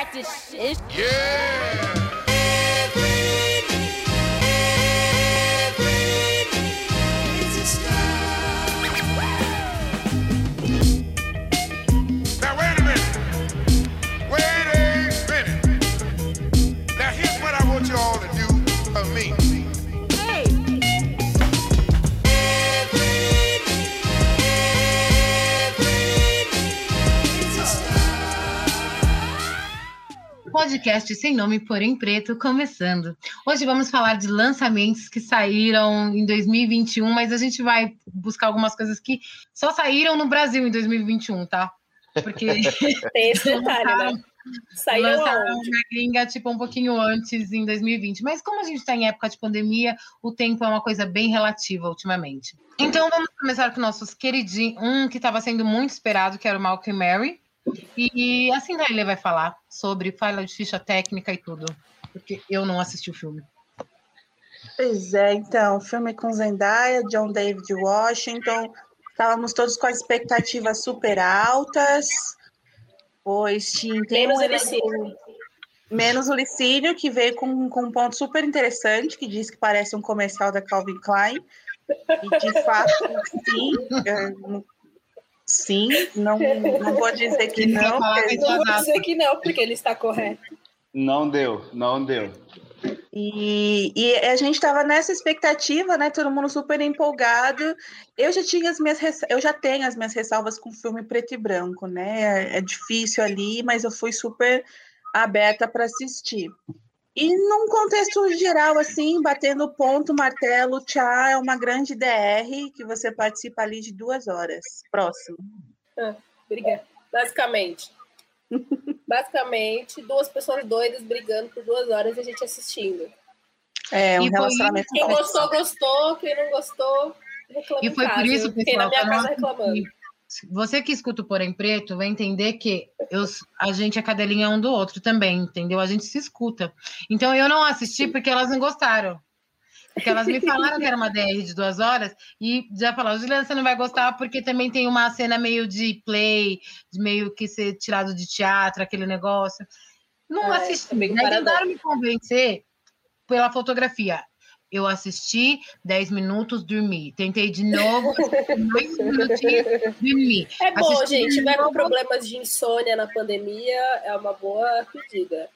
practice shit. Yeah! Podcast sem nome, porém preto, começando. Hoje vamos falar de lançamentos que saíram em 2021, mas a gente vai buscar algumas coisas que só saíram no Brasil em 2021, tá? Porque Tem esse detalhe, né? Saiu lançaram aonde? na gringa, tipo, um pouquinho antes, em 2020. Mas como a gente está em época de pandemia, o tempo é uma coisa bem relativa ultimamente. Então vamos começar com nossos queridinhos. Um que estava sendo muito esperado, que era o Malcolm Mary. E assim daí ele vai falar sobre, fala de ficha técnica e tudo. Porque eu não assisti o filme. Pois é, então, filme com Zendaya, John David Washington, estávamos todos com as expectativas super altas, pois tinha tem Menos um Licínio. menos o Licínio, que veio com, com um ponto super interessante, que diz que parece um comercial da Calvin Klein, e de fato, sim, sim, não, não vou dizer que não, Não vou dizer que não, porque ele está correto. Não deu, não deu. E, e a gente estava nessa expectativa, né? Todo mundo super empolgado. Eu já tinha as minhas eu já tenho as minhas ressalvas com filme preto e branco, né? É, é difícil ali, mas eu fui super aberta para assistir. E num contexto geral, assim, batendo ponto, martelo, tchá, é uma grande DR que você participa ali de duas horas. Próximo. Obrigada. Basicamente. Basicamente, duas pessoas doidas brigando por duas horas e a gente assistindo. É um E foi relacionamento Quem tóxico. gostou, gostou. Quem não gostou, reclama E foi por isso, Eu fiquei na pessoal, minha casa reclamando. Você que escuta o Porém Preto vai entender que eu, a gente é cadelinha um do outro também, entendeu? A gente se escuta. Então eu não assisti porque elas não gostaram. Porque elas me falaram que era uma DR de duas horas e já falaram, Juliana, você não vai gostar porque também tem uma cena meio de play, de meio que ser tirado de teatro, aquele negócio. Não É, assisti. paradoxo. tentaram me convencer pela fotografia. Eu assisti 10 minutos, dormi. Tentei de novo, mais minutinhos, dormi. É bom, Assisti gente. Tiver com problemas de insônia na pandemia, é uma boa pedida.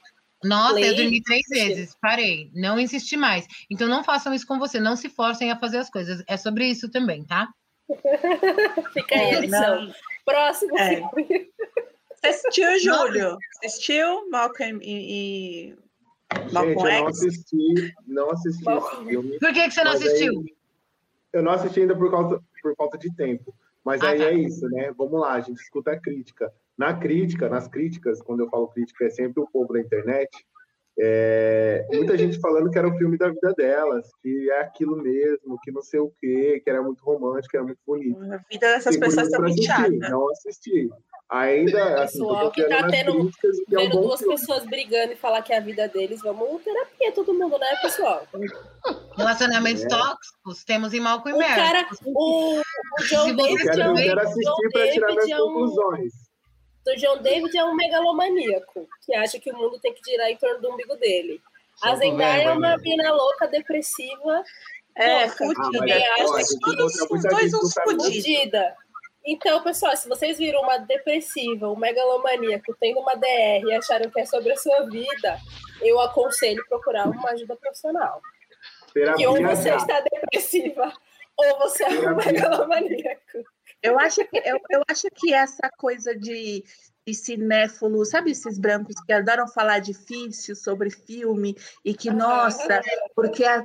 Nossa, eu Play, dormi três vezes, parei, não insisti mais. Então não façam isso com você, não se forcem a fazer as coisas. É sobre isso também, tá? Fica aí a É, lição. não- Próximo É. filme. Você assistiu, Júlio? Assistiu Malcolm e, e Gente, eu não assisti, não assisti Malcolm. filme. Por que, que você não Mas aí- assistiu? Eu não assisti ainda por, causa, por falta de tempo. Mas Ah, aí tá. é isso, né? Vamos lá, a gente escuta a crítica. Na crítica, nas críticas, quando eu falo crítica, é sempre o povo da internet. É, muita gente falando que era o filme da vida delas, que é aquilo mesmo, que não sei o quê, que era muito romântico, que era muito bonito. A vida dessas pessoas tá pra muito. Não assisti. Ainda, assim, Pessoal que tá tendo- e que é um duas filme. pessoas brigando e falar que é a vida deles, vamos terapia todo mundo, né, pessoal? Relacionamentos É. tóxicos, temos em Malcolm O e Mary. cara, o, o Se John você Eu David quero, eu quero assistir para tirar David minhas conclusões. O John David é um megalomaníaco que acha que o mundo tem que girar em torno do umbigo dele. A Zendaya é uma né? mina louca, depressiva, É, fudida. Ah, ó, acha que todos os dois uns fudida. Então, pessoal, se vocês viram uma depressiva, um megalomaníaco tendo uma DR e acharam que é sobre a sua vida, eu aconselho procurar uma ajuda profissional. Que ou terapia você está depressiva, ou você é um Terapia. megalomaníaco. Eu acho que, eu, eu acho que essa coisa de, de cinéfilo, sabe esses brancos que adoram falar difícil sobre filme e que, nossa, porque a,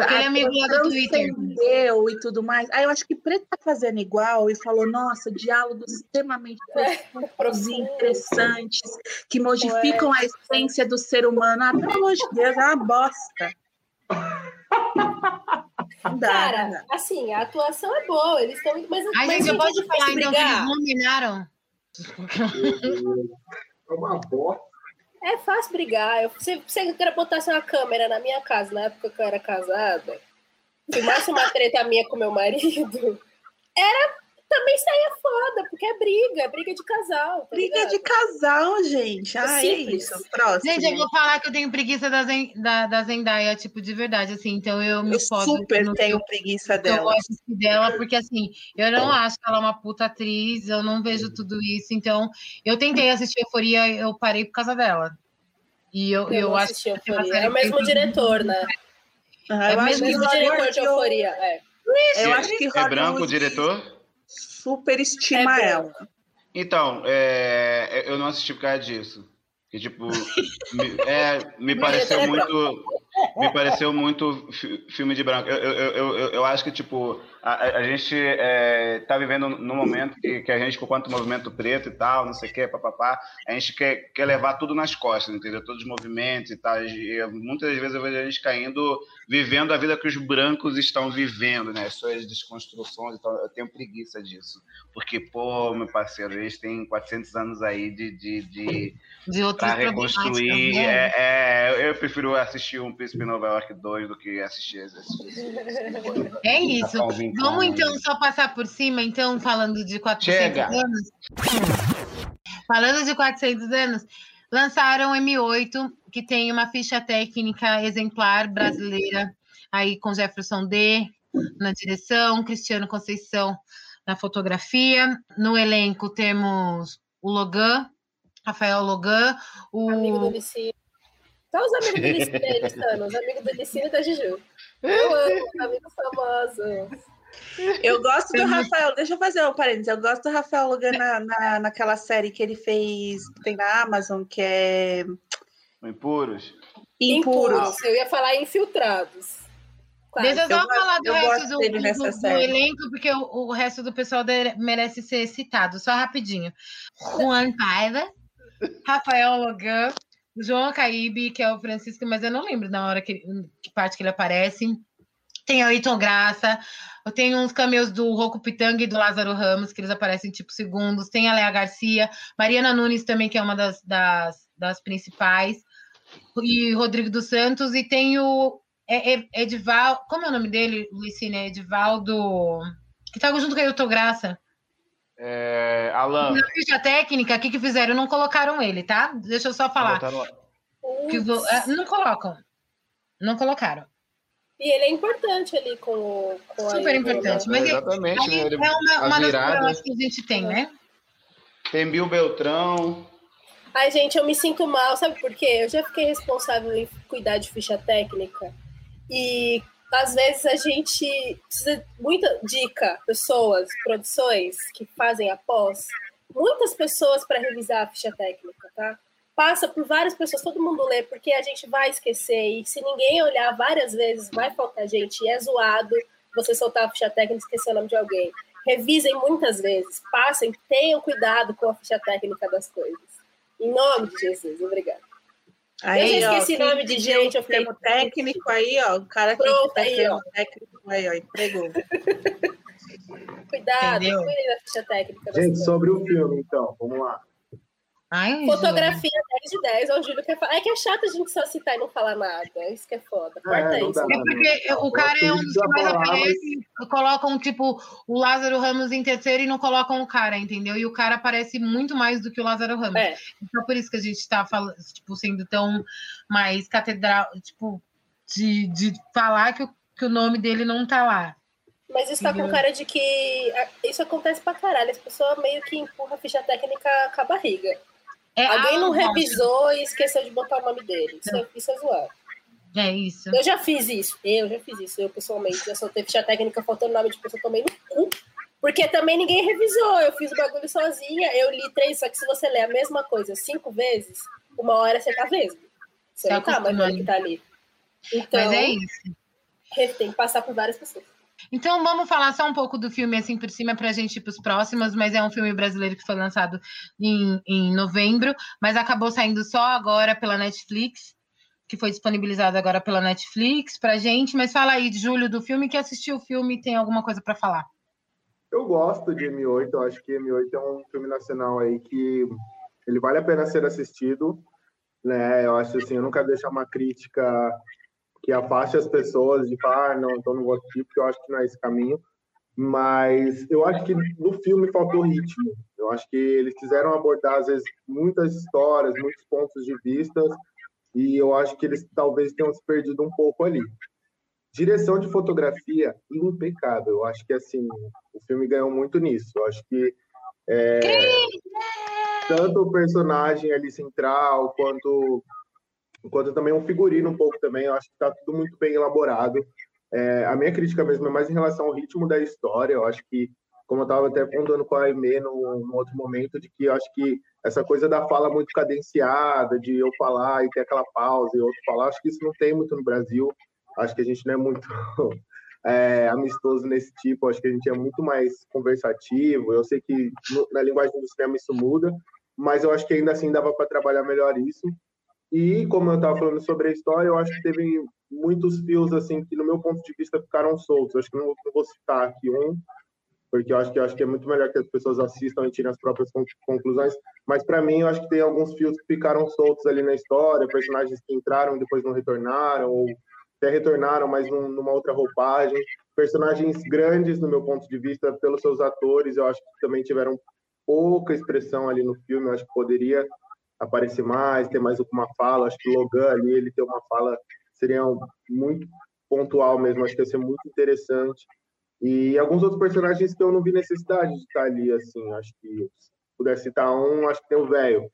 Aquele amigo lá do Twitter. e tudo mais. Aí eu acho que Preto tá fazendo igual e falou, nossa, diálogos extremamente profundos e Profundo. interessantes, que modificam a essência do ser humano. Ah, pelo amor de Deus, é uma bosta. Dá, Cara, dá. assim, a atuação é boa, eles estão. Mas, Ai, mas gente, eu posso falar então que eles nominaram? É uma bosta. É fácil brigar. Eu, se você quer botasse uma câmera na minha casa, na época que eu era casada, filmasse uma treta minha com meu marido, era também saia foda, porque é briga, é briga de casal. Tá briga ligado? de casal, gente. Ah, é, isso. Próximo. Gente, eu vou falar que eu tenho preguiça da, Zen, da, da Zendaya, tipo, de verdade, assim, então eu me eu super no, tenho preguiça dela. Eu gosto dela, porque assim, eu não acho que ela é uma puta atriz, eu não vejo tudo isso, então eu tentei assistir Euforia, eu parei por causa dela. E eu, eu, eu acho que é o mesmo diretor, né? Ah, é o mesmo diretor de Euforia, é. Eu acho que é branco o diretor? Superestima é ela. Então, é, eu não assisti por causa disso. Que, tipo, me, é, me pareceu muito. Me pareceu muito filme de branco. Eu, eu, eu, eu, acho que, tipo, a, a gente é, tá vivendo num momento que, que a gente, quanto movimento preto e tal, não sei o quê, papapá, a gente quer, quer levar tudo nas costas, entendeu? Todos os movimentos e tal. E muitas vezes eu vejo a gente caindo, vivendo a vida que os brancos estão vivendo, né? Suas desconstruções e tal. Eu tenho preguiça disso. Porque, pô, meu parceiro, eles têm 400 anos aí de. de, de, de reconstruir. Né? É, é, eu prefiro assistir um Príncipe Nova York 2 do que assistir esse. É isso. Vamos então só passar por cima, então, falando de 400 Chega. anos. Falando de 400 anos, lançaram M8, que tem uma ficha técnica exemplar brasileira, aí com Jefferson D na direção, Cristiano Conceição na fotografia. No elenco temos o Logan, Rafael Logan, o. Amigo do Licínio. Só os amigos do Licínio, Os amigos do Licínio e da Juju. Eu amo amigos famosos. Eu gosto do Rafael, deixa eu fazer um parênteses. Eu gosto do Rafael Logan na, na, naquela série que ele fez, tem na Amazon, que é. Impuros. Impuros. Impuros. Eu ia falar infiltrados. Claro. Deixa eu só eu falar do resto do, do, do, elenco, porque o, o, resto do pessoal merece ser citado. Só rapidinho. Juan Paiva, Rafael Logan, João Caíbe, que é o Francisco, mas eu não lembro na hora que, que parte que ele aparece. Tem o Eiton Graça, tem uns cameos do Rocco Pitanga e do Lázaro Ramos, que eles aparecem tipo segundos. Tem a Léa Garcia, Mariana Nunes também, que é uma das, das, das principais, e Rodrigo dos Santos, e tem o é, é, Edival. Como é o nome dele, Luicine? É Edivaldo. Que tá junto com a Eiton Graça. É, Alan. Na ficha técnica, o que, que fizeram? Não colocaram ele, tá? Deixa eu só falar. Que vou, é, não colocam. Não colocaram. E ele é importante ali com, com Super a importante. Mas Exatamente, né? é uma, uma das que a gente tem, né? Tem Bill Beltrão. Ai, gente, eu me sinto mal, sabe por quê? Eu já fiquei responsável em cuidar de ficha técnica. E às vezes a gente precisa muita dica, pessoas, produções que fazem após, muitas pessoas para revisar a ficha técnica, tá? Passa por várias pessoas, todo mundo lê, porque a gente vai esquecer, e se ninguém olhar várias vezes, vai faltar gente, e é zoado você soltar a ficha técnica e esquecer o nome de alguém. Revisem muitas vezes, passem, tenham cuidado com a ficha técnica das coisas. Em nome de Jesus, obrigada. Aí, eu já esqueci o nome de gente, eu fiquei... técnico aí, ó, o cara que Pronto, tá aí, ó. técnico aí, ó, empregou. Cuidado, cuide da ficha técnica. Gente, sobre o filme, então, vamos lá. Ai, Fotografia 10 de 10, o Júlio quer falar. É que é chato a gente só citar e não falar nada. Isso que é foda. Corta é, isso. É porque o cara é um dos que mais aparece, mas... colocam, tipo, o Lázaro Ramos em terceiro e não colocam o cara, entendeu? E o cara aparece muito mais do que o Lázaro Ramos. É. Então, por isso que a gente tá falando, tipo, sendo tão mais catedral, tipo, de, de falar que o, que o nome dele não tá lá. Mas isso tá com cara de que isso acontece pra caralho. As pessoas meio que empurram a ficha técnica com a barriga. É Alguém não revisou e esqueceu de botar o nome dele. Isso, é, isso é zoado. É isso. Eu já fiz isso. Eu já fiz isso. Eu, pessoalmente, já soltei ficha técnica faltando nome de pessoa, tomei no cu. Porque também ninguém revisou. Eu fiz o bagulho sozinha. Eu li três, só que se você ler a mesma coisa cinco vezes, uma hora você tá mesmo. Você não tá mais que tá ali. Então, Mas é isso. Tem que passar por várias pessoas. Então vamos falar só um pouco do filme assim por cima para a gente ir para os próximos, mas é um filme brasileiro que foi lançado em, em novembro, mas acabou saindo só agora pela Netflix, que foi disponibilizado agora pela Netflix para gente. Mas fala aí, Júlio, do filme que assistiu o filme, tem alguma coisa para falar? Eu gosto de M8, eu acho que M8 é um filme nacional aí que ele vale a pena ser assistido, né? Eu acho assim, eu nunca deixo uma crítica que afaste as pessoas de falar, ah, não, então não vou assistir, porque eu acho que não é esse caminho. Mas eu acho que no filme faltou ritmo. Eu acho que eles quiseram abordar, às vezes, muitas histórias, muitos pontos de vista, e eu acho que eles talvez tenham se perdido um pouco ali. Direção de fotografia impecável. Eu acho que assim o filme ganhou muito nisso. Eu acho que é, tanto o personagem ali central quanto quanto também um figurino um pouco também. Eu acho que está tudo muito bem elaborado. É, a minha crítica mesmo é mais em relação ao ritmo da história. Eu acho que, como eu estava até contando com a Aimee no, no outro momento, de que eu acho que essa coisa da fala muito cadenciada, de eu falar e ter aquela pausa e outro falar, acho que isso não tem muito no Brasil. Acho que a gente não é muito é, amistoso nesse tipo, acho que a gente é muito mais conversativo. Eu sei que no, na linguagem do cinema isso muda, mas eu acho que ainda assim dava para trabalhar melhor isso. E como eu estava falando sobre a história, eu acho que teve muitos fios assim que no meu ponto de vista ficaram soltos. Eu acho que não, não vou citar aqui um, porque eu acho que eu acho que é muito melhor que as pessoas assistam e tirem as próprias conclusões. Mas para mim, eu acho que tem alguns fios que ficaram soltos ali na história, personagens que entraram e depois não retornaram, ou até retornaram, mas num, numa outra roupagem. Personagens grandes, no meu ponto de vista, pelos seus atores, eu acho que também tiveram pouca expressão ali no filme. Eu acho que poderia aparecer mais, ter mais uma fala. Acho que o Logan ali, ele ter uma fala seria muito pontual mesmo. Acho que ia ser muito interessante. E alguns outros personagens que eu não vi necessidade de estar ali, assim. Acho que se puder citar um, acho que tem o velho,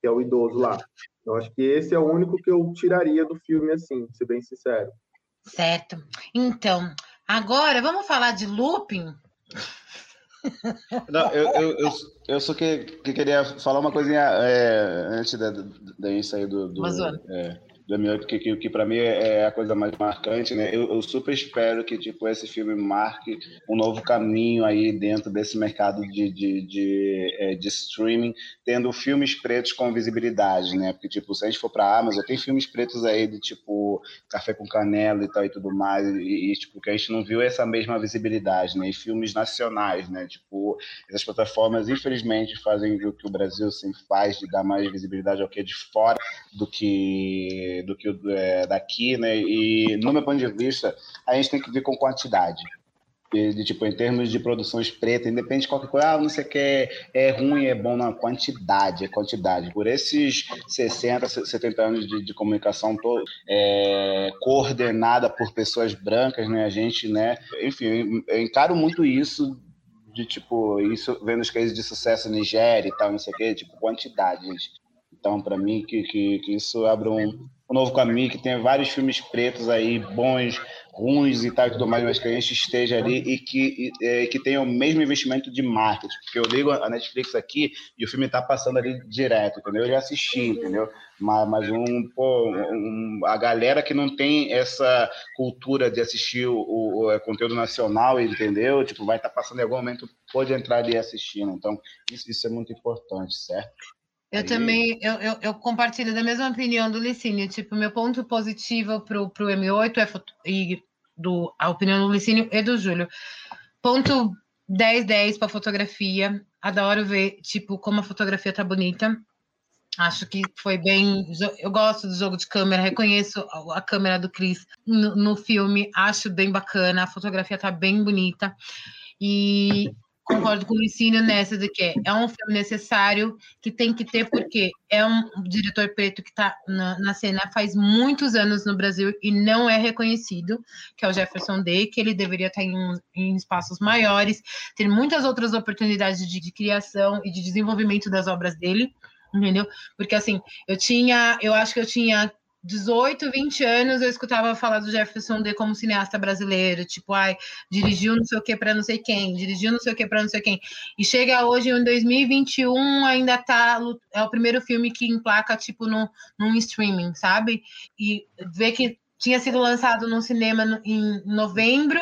que é o idoso lá. Eu acho que esse é o único que eu tiraria do filme, assim, ser bem sincero. Certo. Então, agora vamos falar de looping. Não, eu, eu, eu, eu só que, que queria falar uma coisinha é, antes da, da, isso aí do. do é, do meu, que, que, que para mim é a coisa mais marcante, né? Eu, eu, super espero que tipo esse filme marque um novo caminho aí dentro desse mercado de, de, de, é, de streaming, tendo filmes pretos com visibilidade, né? Porque tipo se a gente for para Amazon tem filmes pretos aí de tipo Café com Canela e tal e tudo mais e, e tipo que a gente não viu essa mesma visibilidade, né? E filmes nacionais, né? Tipo essas plataformas infelizmente fazem o que o Brasil sempre faz de dar mais visibilidade ao que é de fora do que do que é, daqui, né? E no meu ponto de vista, a gente tem que ver com quantidade. De, de, tipo, em termos de produções pretas, independente de qualquer coisa, ah, não sei o que é, é ruim, é bom, não, quantidade, é quantidade. Por esses 60, 70 anos de, de comunicação todo, é, coordenada por pessoas brancas, né, a gente, né, enfim, eu encaro muito isso de, tipo, isso vendo os cases de sucesso Nigéria e tal, não sei o que, tipo, quantidade, gente. Então, para mim, que, que, que, isso abre um, um novo caminho, que tem vários filmes pretos aí, bons, ruins e tal e tudo mais, mas que a gente esteja ali e que, e, é, que tenha o mesmo investimento de marketing. Porque eu ligo a Netflix aqui e o filme está passando ali direto, entendeu? Eu já assisti, entendeu? Mas, mas um, pô, um, a galera que não tem essa cultura de assistir o, o, o é, conteúdo nacional, entendeu? Tipo, vai estar tá passando em algum momento, pode entrar ali assistindo. Então, isso, isso é muito importante, certo? Eu também, eu, eu, eu, compartilho da mesma opinião do Licínio. Tipo, meu ponto positivo pro, pro M8 é e do, a opinião do Licínio e do Júlio. Ponto 10, 10 para fotografia. Adoro ver, tipo, como a fotografia tá bonita. Acho que foi bem. Eu gosto do jogo de câmera, reconheço a câmera do Chris no, no filme, acho bem bacana, a fotografia tá bem bonita. E concordo com o Licínio nessa de que é um filme necessário, que tem que ter, porque é um diretor preto que está na, na, cena faz muitos anos no Brasil e não é reconhecido, que é o Jefferson Day, que ele deveria estar em, em espaços maiores, ter muitas outras oportunidades de, de criação e de desenvolvimento das obras dele, entendeu? Porque assim, eu tinha, eu acho que eu tinha 18, 20 anos eu escutava falar do Jefferson D como cineasta brasileiro, tipo, ai, dirigiu não sei o que para não sei quem, dirigiu não sei o que para não sei quem. E chega hoje em 2021, ainda tá é o primeiro filme que emplaca tipo no num streaming, sabe? E ver que tinha sido lançado no cinema em novembro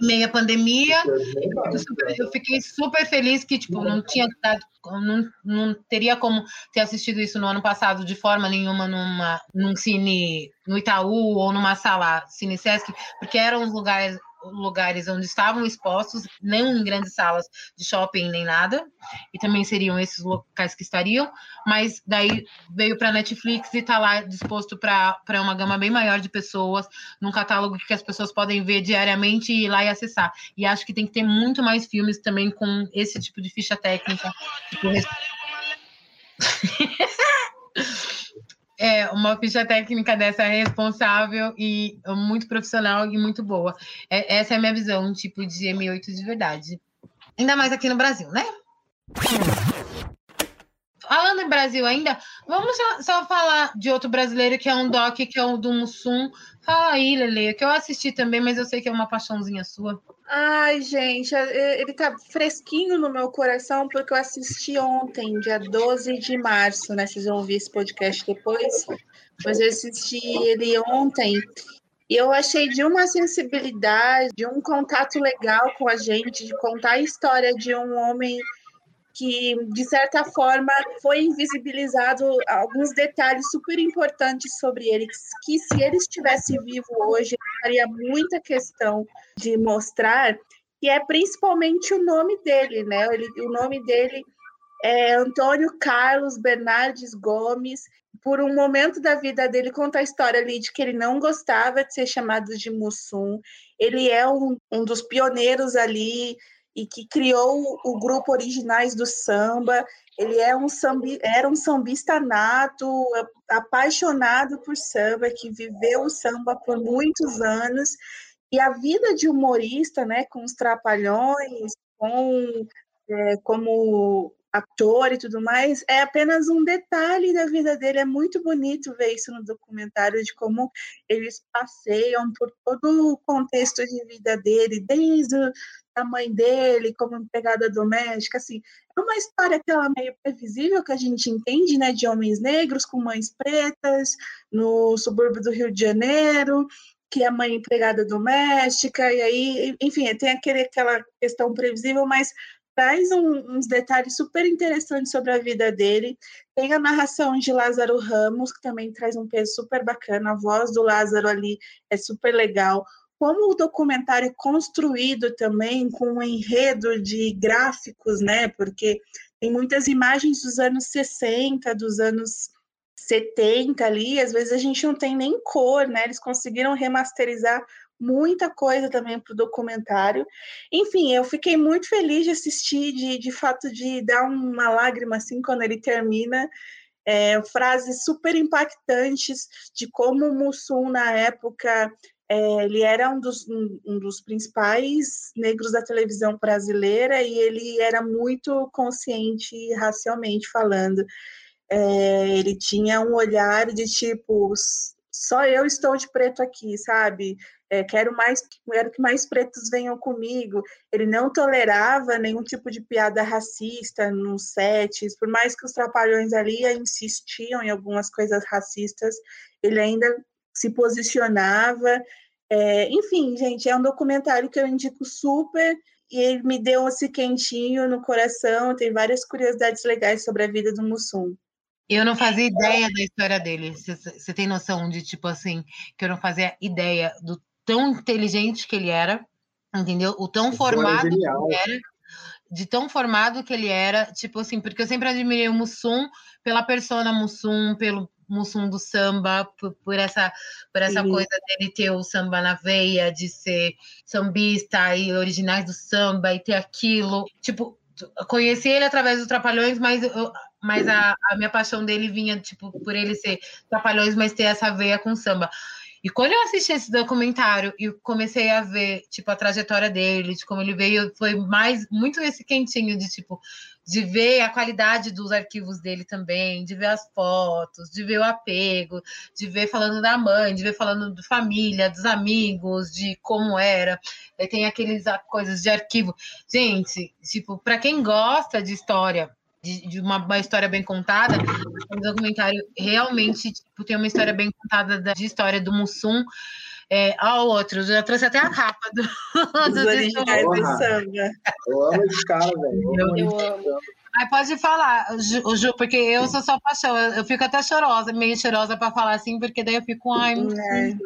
meia pandemia. Eu, super, eu, fiquei super feliz que tipo não tinha dado, não, não teria como ter assistido isso no ano passado de forma nenhuma numa num cine no Itaú ou numa sala Cine Sesc, porque eram os lugares lugares onde estavam expostos, não em grandes salas de shopping nem nada, e também seriam esses locais que estariam, mas daí veio para Netflix e está lá disposto para uma gama bem maior de pessoas, num catálogo que as pessoas podem ver diariamente e ir lá e acessar. E acho que tem que ter muito mais filmes também com esse tipo de ficha técnica. Tipo, é, uma ficha técnica dessa responsável e muito profissional e muito boa. É, essa é a minha visão, tipo, de M8 de verdade. Ainda mais aqui no Brasil, né? Falando em Brasil ainda, vamos só, só, falar de outro brasileiro que é um doc, que é o do Mussum. Fala aí, Lele, que eu assisti também, mas eu sei que é uma paixãozinha sua. Ai, gente, é, ele tá fresquinho no meu coração porque eu assisti ontem, dia 12 de março, né? Vocês vão ouvir esse podcast depois, mas eu assisti ele ontem e eu achei de uma sensibilidade, de um contato legal com a gente, de contar a história de um homem que, de certa forma, foi invisibilizado alguns detalhes super importantes sobre ele, que se ele estivesse vivo hoje, faria muita questão de mostrar, que é principalmente o nome dele, né? Ele, o nome dele é Antônio Carlos Bernardes Gomes. Por um momento da vida dele, conta a história ali de que ele não gostava de ser chamado de Mussum. Ele é um, um dos pioneiros ali e que criou o grupo Originais do Samba. Ele é um sambi, era um sambista nato, apaixonado por samba, que viveu o samba por muitos anos. E a vida de humorista, né, com os trapalhões, com é, como ator e tudo mais, é apenas um detalhe da vida dele. É muito bonito ver isso no documentário, de como eles passeiam por todo o contexto de vida dele, desde a mãe dele como empregada doméstica, assim, é uma história aquela meio previsível que a gente entende, né, de homens negros com mães pretas no subúrbio do Rio de Janeiro, que é mãe empregada doméstica, e aí, enfim, tem aquele, aquela questão previsível, mas traz um, uns detalhes super interessantes sobre a vida dele. Tem a narração de Lázaro Ramos, que também traz um peso super bacana, a voz do Lázaro ali é super legal como o documentário é construído também com um enredo de gráficos, né? Porque tem muitas imagens dos anos 60, dos anos 70 ali, às vezes a gente não tem nem cor, né? Eles conseguiram remasterizar muita coisa também para o documentário. Enfim, eu fiquei muito feliz de assistir, de, de fato de dar uma lágrima assim quando ele termina. É, frases super impactantes de como o Mussum na época é, ele era um dos, um, um dos principais negros da televisão brasileira e ele era muito consciente racialmente falando. É, ele tinha um olhar de tipo, só eu estou de preto aqui, sabe? É, quero mais, quero que mais pretos venham comigo. Ele não tolerava nenhum tipo de piada racista nos sets, por mais que os trapalhões ali insistiam em algumas coisas racistas, ele ainda se posicionava. É, enfim, gente, é um documentário que eu indico super e ele me deu esse quentinho no coração. Tem várias curiosidades legais sobre a vida do Mussum. Eu não fazia ideia da história dele. Você tem noção de, tipo assim, que eu não fazia ideia do tão inteligente que ele era, entendeu? O tão formado que ele era, de tão formado que ele era, tipo assim, porque eu sempre admirei o Mussum pela persona Mussum, pelo Mussum do samba, por, por essa, por essa coisa dele ter o samba na veia, de ser sambista e originais do samba e ter aquilo. Tipo, conheci ele através dos Trapalhões, mas, eu, mas a, a minha paixão dele vinha, tipo, por ele ser Trapalhões, mas ter essa veia com samba. E quando eu assisti esse documentário e comecei a ver, tipo, a trajetória dele, de como ele veio, foi mais, muito esse quentinho de, tipo, de ver a qualidade dos arquivos dele também, de ver as fotos, de ver o apego, de ver falando da mãe, de ver falando da família, dos amigos, de como era. Aí tem aqueles coisas de arquivo. Gente, tipo, para quem gosta de história, de, de uma, uma, história bem contada. Um documentário realmente tipo, tem uma história bem contada da, de história do Mussum. É, ao outro, já trouxe até a capa do, do originais do samba. Eu amo esse cara, velho. Eu, eu amo. Aí pode falar, Ju, Ju, porque eu sou só paixão. Eu, eu fico até chorosa, meio chorosa para falar assim, porque daí eu fico, ai, é.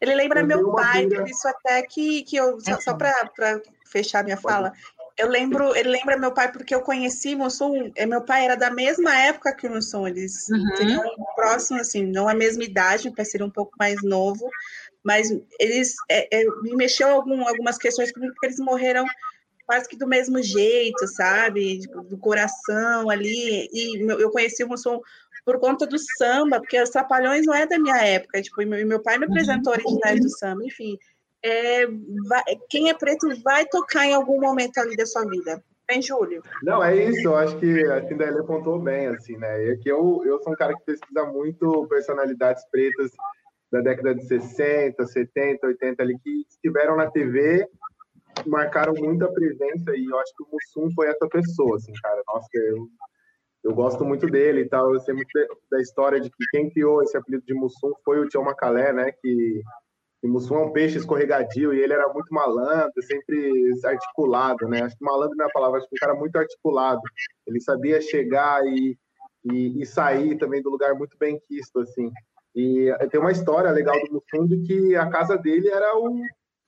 Ele lembra eu meu pai, por isso até que, que eu, só, é. só para fechar minha fala, eu lembro, ele lembra meu pai porque eu conheci Mussum, meu pai era da mesma época que o Mussum, eles uhum. seriam próximos, assim, não a mesma idade, meu pai seria um pouco mais novo, mas eles é, é, me mexeu algum, algumas questões porque eles morreram quase que do mesmo jeito, sabe? Tipo, do coração ali. E eu conheci o Mussum por conta do samba, porque os Trapalhões não é da minha época, tipo, meu, meu pai me apresentou uhum. originais do samba, enfim é, vai, quem é preto vai tocar em algum momento ali da sua vida. Vem, Júlio. Não, é isso. Eu acho que a Cinderela apontou bem, assim, né? É que eu, eu sou um cara que pesquisa muito personalidades pretas da década de 60, 70, 80 ali, que estiveram na TV, marcaram muito a presença e eu acho que o Mussum foi essa pessoa, assim, cara. Nossa, eu, eu gosto muito dele e tal. Eu sei muito da história de que quem criou esse apelido de Mussum foi o Tião Macalé, né? Que e Mussum é um peixe escorregadio e ele era muito malandro, sempre articulado, né? Acho que malandro não é a palavra, acho que um cara muito articulado. Ele sabia chegar e, e, e sair também do lugar muito bem quisto, assim. E tem uma história legal do Mussum de que a casa dele era o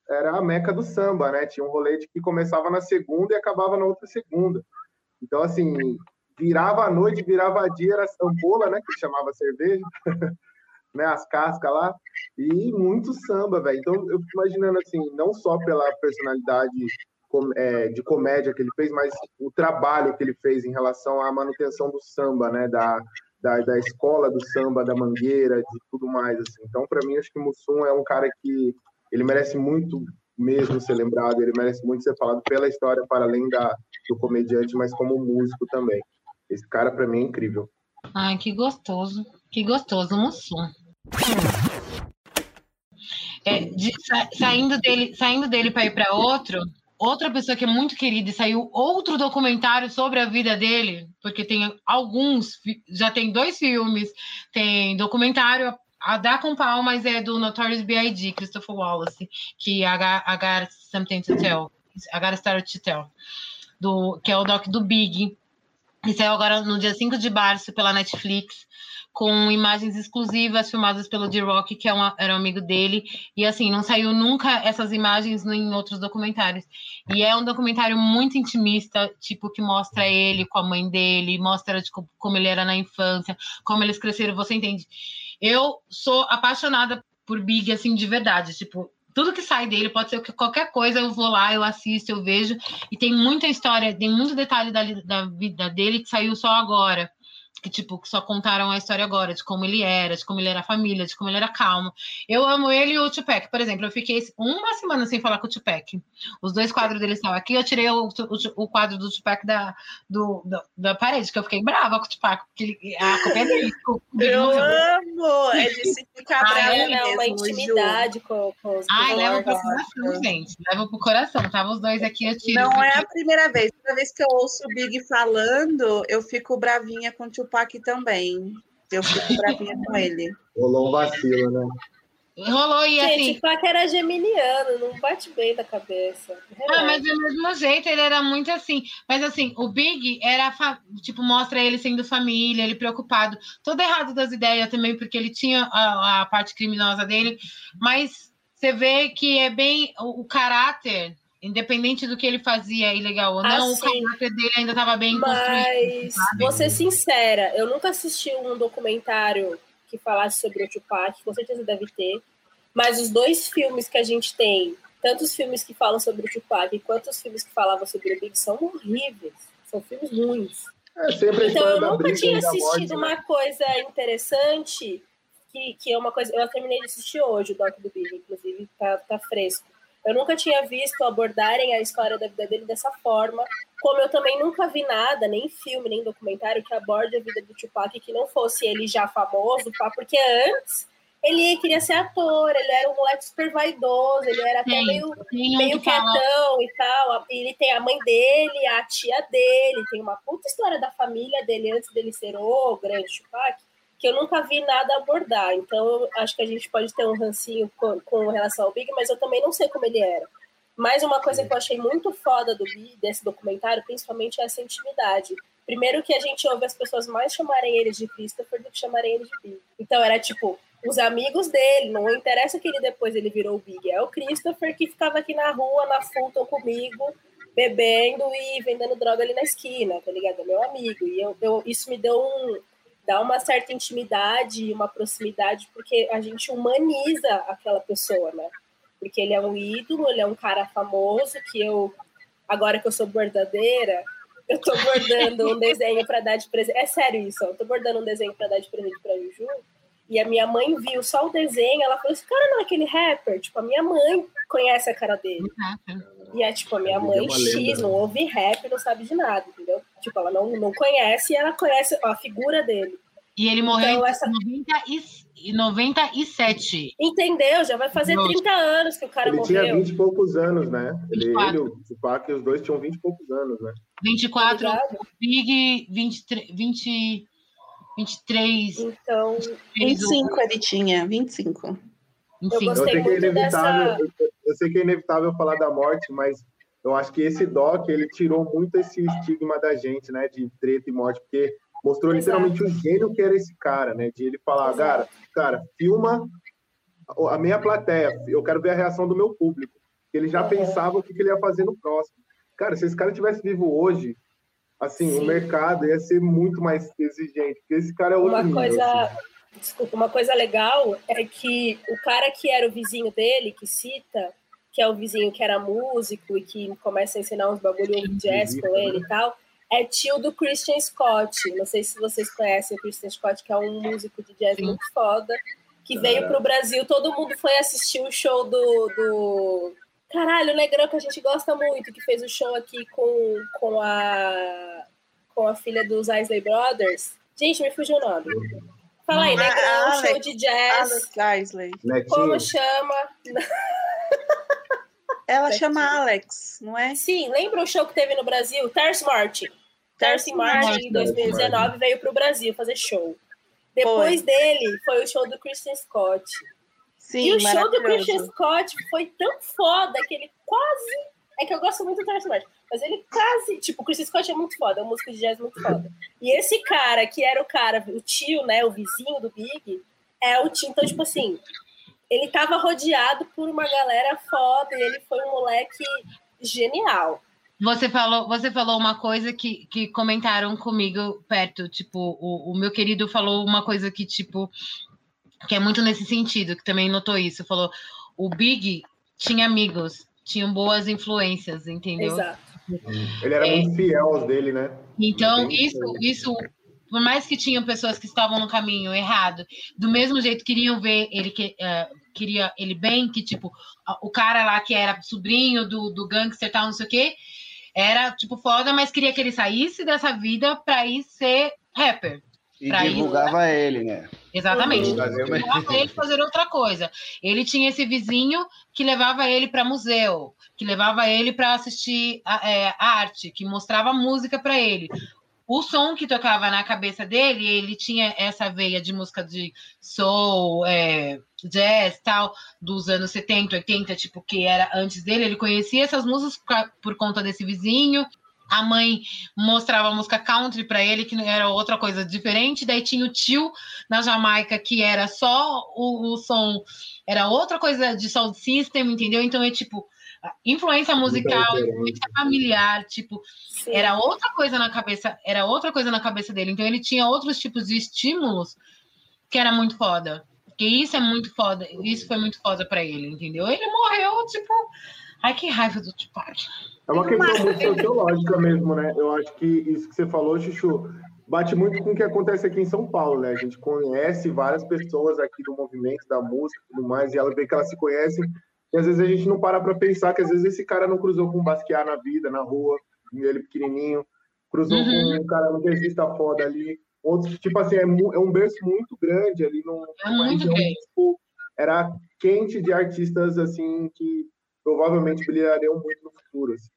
era a meca do samba, né? Tinha um rolê que começava na segunda e acabava na outra segunda. Então, assim, virava a noite, virava a dia, era sambola, né? Que chamava cerveja. né, as cascas lá, e muito samba, velho. Então eu fico imaginando assim, não só pela personalidade é, de comédia que ele fez, mas o trabalho que ele fez em relação à manutenção do samba, né, da, da, da escola do samba, da mangueira, de tudo mais. Assim. Então, para mim, acho que Mussum é um cara que ele merece muito mesmo ser lembrado, ele merece muito ser falado pela história, para além da, do comediante, mas como músico também. Esse cara, para mim, é incrível. Ai, que gostoso. Que gostoso, Mussum. É, de, sa, saindo dele, saindo dele para ir para outro, outra pessoa que é muito querida e saiu outro documentário sobre a vida dele, porque tem alguns, já tem dois filmes, tem documentário a dar com pau, mas é do Notorious B.I.G., Christopher Wallace, que I got something to tell, I got to tell, do, que é o doc do Big, que saiu agora no dia 5 de março pela Netflix, com imagens exclusivas filmadas pelo D-Rock, que é uma, era um amigo dele, e assim, não saiu nunca essas imagens em outros documentários. E é um documentário muito intimista, tipo, que mostra ele com a mãe dele, mostra tipo, como ele era na infância, como eles cresceram, você entende? Eu sou apaixonada por Big, assim, de verdade, tipo, tudo que sai dele, pode ser qualquer coisa, eu vou lá, eu assisto, eu vejo, e tem muita história, tem muito detalhe da, da vida dele que saiu só agora que tipo que só contaram a história agora de como ele era, de como ele era a família, de como ele era calmo. Eu amo ele e o Tupac, por exemplo. Eu fiquei uma semana sem falar com o Tupac. Os dois quadros dele estavam aqui. Eu tirei o, o, o quadro do Tupac da, do, da, da, parede, que eu fiquei brava com o Tupac, porque ele, a culpa é dele. Eu amo! É de se ficar bravo é, mesmo, uma intimidade com, com os Ai, leva pro coração, gente. Leva pro coração. Tava os dois aqui, eu tiro. Não é a primeira vez. Toda vez que eu ouço o Big falando, eu fico bravinha com o Tupac Tupac também. Eu fico bravinha com ele. Rolou um vacilo, né? Rolou e assim. Gente, Tupac era geminiano, não bate bem da cabeça. Ah, mas do mesmo jeito, ele era muito assim. Mas assim, o Big era, tipo, mostra ele sendo família, ele preocupado. Todo errado das ideias também, porque ele tinha a, a parte criminosa dele. Mas você vê que é bem o, o caráter Independente do que ele fazia ilegal ou não, assim, o caráter dele ainda estava bem mas, construído. Mas, vou ser sincera, eu nunca assisti um documentário que falasse sobre o Tupac, com certeza deve ter, mas os dois filmes que a gente tem, tanto os filmes que falam sobre o Tupac quanto os filmes que falavam sobre o Big, são horríveis. São filmes ruins. É, então eu nunca tinha assistido morte, uma né? coisa interessante, que, que é uma coisa. Eu terminei de assistir hoje o Doc do Big, inclusive, tá, tá fresco eu nunca tinha visto abordarem a história da vida dele dessa forma, como eu também nunca vi nada, nem filme, nem documentário, que aborde a vida do Tupac que não fosse ele já famoso, porque antes ele queria ser ator, ele era um moleque super vaidoso, ele era até meio, meio quietão e tal. Ele tem a mãe dele, a tia dele, tem uma puta história da família dele antes dele ser o grande Tupac que eu nunca vi nada abordar. Então, acho que a gente pode ter um rancinho com, com relação ao Big, mas eu também não sei como ele era. Mas uma coisa que eu achei muito foda do Big, desse documentário, principalmente é essa intimidade. Primeiro que a gente ouve as pessoas mais chamarem ele de Christopher do que chamarem ele de Big. Então era tipo, os amigos dele, não interessa que ele depois ele virou o Big, é o Christopher que ficava aqui na rua, na Fulton comigo, bebendo e vendendo droga ali na esquina, tá ligado? É meu amigo. E eu, eu, isso me deu um. Dá uma certa intimidade, uma proximidade, porque a gente humaniza aquela pessoa, né? Porque ele é um ídolo, ele é um cara famoso que eu. Agora que eu sou bordadeira, eu tô bordando um desenho para dar de presente. É sério isso, eu tô bordando um desenho para dar de presente pra Juju. E a minha mãe viu só o desenho, ela falou: esse cara não é aquele rapper. Tipo, a minha mãe conhece a cara dele. E é tipo, a minha mãe X, não ouve rap, não sabe de nada, entendeu? Tipo, ela não, não conhece e ela conhece a figura dele. E ele morreu então, em essa... 90 e 97. Entendeu? Já vai fazer 30 anos que o cara ele morreu. Ele tinha 20 e poucos anos, né? Ele, ele o Tupac e os dois tinham 20 e poucos anos, né? 24, tá Big, 23, 20, 23. Então, 25 ele tinha, 25. Enfim. Eu, gostei eu, sei muito é dessa... eu, eu sei que é inevitável falar da morte, mas eu acho que esse doc ele tirou muito esse estigma da gente, né, de treta e morte, porque mostrou Exato. literalmente o gênio que era esse cara, né, de ele falar, cara, cara, filma a minha plateia, eu quero ver a reação do meu público. Ele já pensava o que ele ia fazer no próximo. Cara, se esse cara tivesse vivo hoje, assim, Sim. o mercado ia ser muito mais exigente, porque esse cara é outro Uma nível, coisa, assim. desculpa, uma coisa legal é que o cara que era o vizinho dele, que cita, que é o vizinho que era músico e que começa a ensinar uns bagulho de jazz com ele e tal, é tio do Christian Scott. Não sei se vocês conhecem o Christian Scott, que é um músico de jazz Sim. muito foda, que veio para o Brasil. Todo mundo foi assistir o show do, do Caralho, o Negrão que a gente gosta muito, que fez o show aqui com, com, a, com a filha dos Isley Brothers. Gente, me fugiu o nome. Fala aí, Negrão, ah, show de jazz. Alex Isley. Como chama? Ela chama Alex, não é? Sim, lembra o show que teve no Brasil? Terce Martin. Terce Martin, em 2019, veio para o Brasil fazer show. Depois foi. dele, foi o show do Christian Scott. Sim, e o show do Christian Scott foi tão foda que ele quase. É que eu gosto muito do Terence Martin, mas ele quase. Tipo, o Christian Scott é muito foda, é um músico de jazz muito foda. E esse cara, que era o cara, o tio, né, o vizinho do Big, é o tio. Então, tipo assim, ele tava rodeado por uma galera foda e ele foi um moleque genial. Você falou, você falou uma coisa que, que comentaram comigo perto, tipo, o, o meu querido falou uma coisa que, tipo, que é muito nesse sentido, que também notou isso. Falou, o Big tinha amigos, tinham boas influências, entendeu? Exato. Ele era é, muito fiel aos dele, né? Então, isso, isso, por mais que tinham pessoas que estavam no caminho errado, do mesmo jeito queriam ver ele que uh, queria ele bem, que tipo, o cara lá que era sobrinho do, do gangster tal, não sei o quê, era tipo foda, mas queria que ele saísse dessa vida para ir ser rapper. E divulgava ir... ele, né? Exatamente. Divulgava ele fazer outra coisa. Ele tinha esse vizinho que levava ele para museu, que levava ele para assistir a, é, arte, que mostrava música para ele o som que tocava na cabeça dele, ele tinha essa veia de música de soul, é, jazz, tal, dos anos 70, 80, tipo, que era antes dele. Ele conhecia essas músicas por conta desse vizinho a mãe mostrava a música country para ele, que era outra coisa diferente. Daí tinha o tio na Jamaica, que era só o, o som, era outra coisa de sound system, entendeu? Então é tipo influência musical, influência familiar, tipo, Sim. era outra coisa na cabeça, era outra coisa na cabeça dele. Então ele tinha outros tipos de estímulos que era muito foda. Porque isso é muito foda, isso foi muito foda para ele, entendeu? Ele morreu, tipo, ai que raiva do Tupac. É uma questão muito sociológica mesmo, né? Eu acho que isso que você falou, Chuchu, bate muito com o que acontece aqui em São Paulo, né? A gente conhece várias pessoas aqui do movimento da música e tudo mais, e ela vê que elas se conhecem, e às vezes a gente não para para pensar que às vezes esse cara não cruzou com um Basquiat na vida, na rua, ele pequenininho, cruzou uhum. com um cara no desista foda ali. Outros, tipo assim, é, é, um berço muito grande ali, num, é muito região, tipo, era quente de artistas, assim, que provavelmente brilhariam muito no futuro. Assim.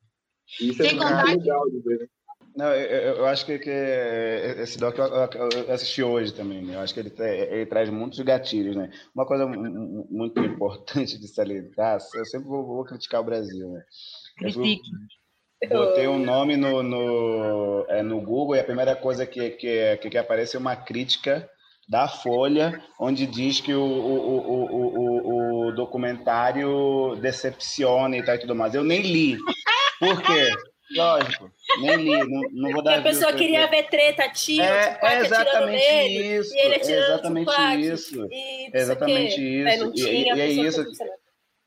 Isso é Sem é contar legal de ver. Não, eu, eu, acho que, que esse doc eu, eu, assisti hoje também. Né? Eu acho que ele, ele, traz muitos gatilhos, né? Uma coisa muito importante de salientar, eu sempre vou, vou criticar o Brasil, né? Critique. Botei um nome no, no, é, no Google e a primeira coisa que, que, que, que aparece é uma crítica da Folha, onde diz que o, o, o, o, o documentário decepciona e tal e tudo mais. Eu nem li. Por quê? Lógico, nem li, não, não vou dar a pessoa queria ver treta, tio, é, é exatamente nele, isso, e ele é exatamente isso, e exatamente isso, é, não tinha, e, e é isso,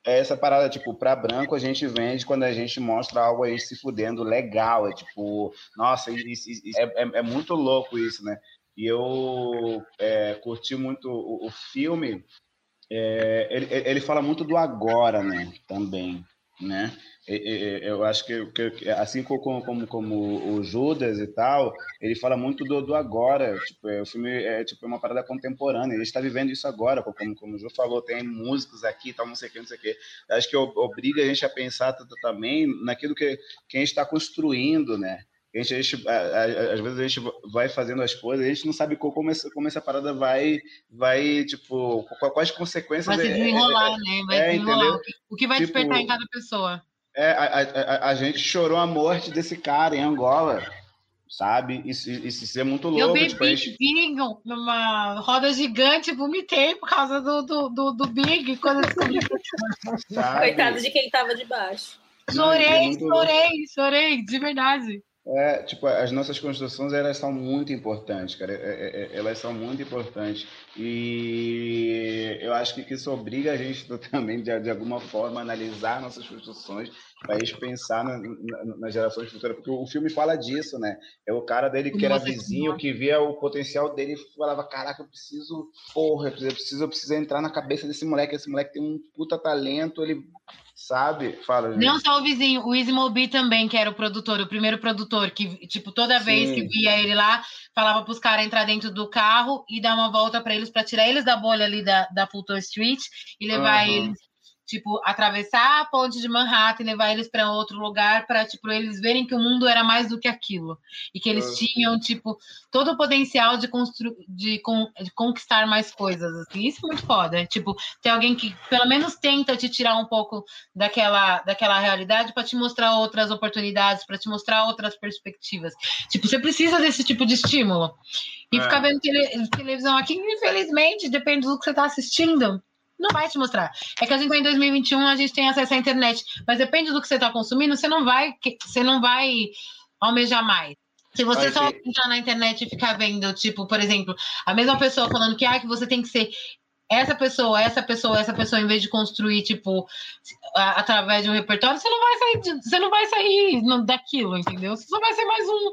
é essa parada, tipo, para branco a gente vende quando a gente mostra algo aí se fudendo legal, é tipo, nossa, isso, isso, é, é, é muito louco isso, né? E eu é, curti muito o, o filme, é, ele, ele fala muito do agora, né, também, né? eu acho que, assim como, como, como, o Judas e tal, ele fala muito do, do agora. Tipo, é, o filme é tipo uma parada contemporânea. Ele está vivendo isso agora, como, como o Ju falou, tem músicos aqui, tal, não sei o que, não sei o que. Acho que obriga a gente a pensar também naquilo que, que a gente está construindo, né? A gente, a gente, às vezes a gente vai fazendo as coisas, a gente não sabe como essa, como essa parada vai, vai tipo, quais consequências. Vai se desenrolar, é, né? Vai é, desenrolar. O que vai tipo, despertar em cada pessoa. É, a, a, a, gente chorou a morte desse cara em Angola, sabe? Isso, isso, é muito louco. Eu bebi tipo, gente... vinho numa roda gigante, vomitei por causa do, do, do, do Big, quando eu descobri. Coitado de quem tava debaixo. Chorei, é chorei, chorei, de verdade. É, tipo, as nossas construções, elas são muito importantes, cara. É, é, é elas são muito importantes. E eu acho que isso obriga a gente também, de, de alguma forma, a analisar nossas construções para a gente pensar na, na, nas gerações futuras. Porque o filme fala disso, né? É o cara dele que era vizinho, que via o potencial dele e falava, caraca, eu preciso, porra, eu preciso, eu preciso entrar na cabeça desse moleque. Esse moleque tem um puta talento, ele Sabe? Fala, gente. Não só o vizinho, o Easy Mobi também, que era o produtor, o primeiro produtor, que, tipo, toda vez Sim. que via ele lá, falava para os caras entrar dentro do carro e dar uma volta para eles, para tirar eles da bolha ali da, da Fulton Street e levar uhum. eles tipo, atravessar a ponte de Manhattan e levar eles para outro lugar para, tipo, eles verem que o mundo era mais do que aquilo. E que eles uhum. tinham, tipo, todo o potencial de, constru de, con de conquistar mais coisas, assim. Isso é muito foda. Tipo, tem alguém que pelo menos tenta te tirar um pouco daquela, daquela realidade para te mostrar outras oportunidades, para te mostrar outras perspectivas. Tipo, você precisa desse tipo de estímulo. E é. ficar vendo tele televisão aqui, infelizmente, depende do que você está assistindo não vai te mostrar. É que a gente está em 2021, a gente tem acesso à internet, mas depende do que você está consumindo, você não vai, você não vai almejar mais. Se você só entrar na internet e ficar vendo, tipo, por exemplo, a mesma pessoa falando que, ah, que você tem que ser essa pessoa, essa pessoa, essa pessoa, em vez de construir, tipo, a, através de um repertório, você não vai sair, de, você não vai sair daquilo, entendeu? Você só vai ser mais um.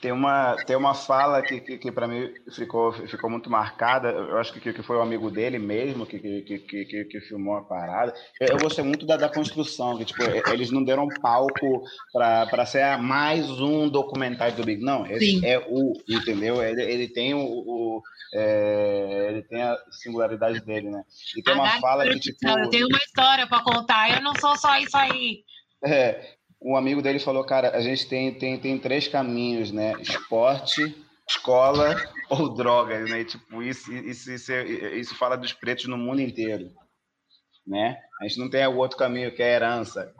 Tem uma, tem uma fala que, que, que para mim ficou, ficou muito marcada. Eu acho que, que foi um amigo dele mesmo que, que, que, que, filmou a parada. Eu, eu gostei muito da, da construção, que tipo, eles não deram palco para ser mais um documentário do Big. Não, esse Sim. é o, entendeu? Ele, ele tem o, o é, ele tem a singularidade dele, né? E tem uma fala que tipo. Eu tenho uma história para contar. Eu não sou só isso aí. É, um amigo dele falou, cara, a gente tem, tem, tem três caminhos, né? Esporte, escola ou drogas, né? E, tipo, isso, isso, isso, isso fala dos pretos no mundo inteiro, né? A gente não tem o outro caminho que é a herança.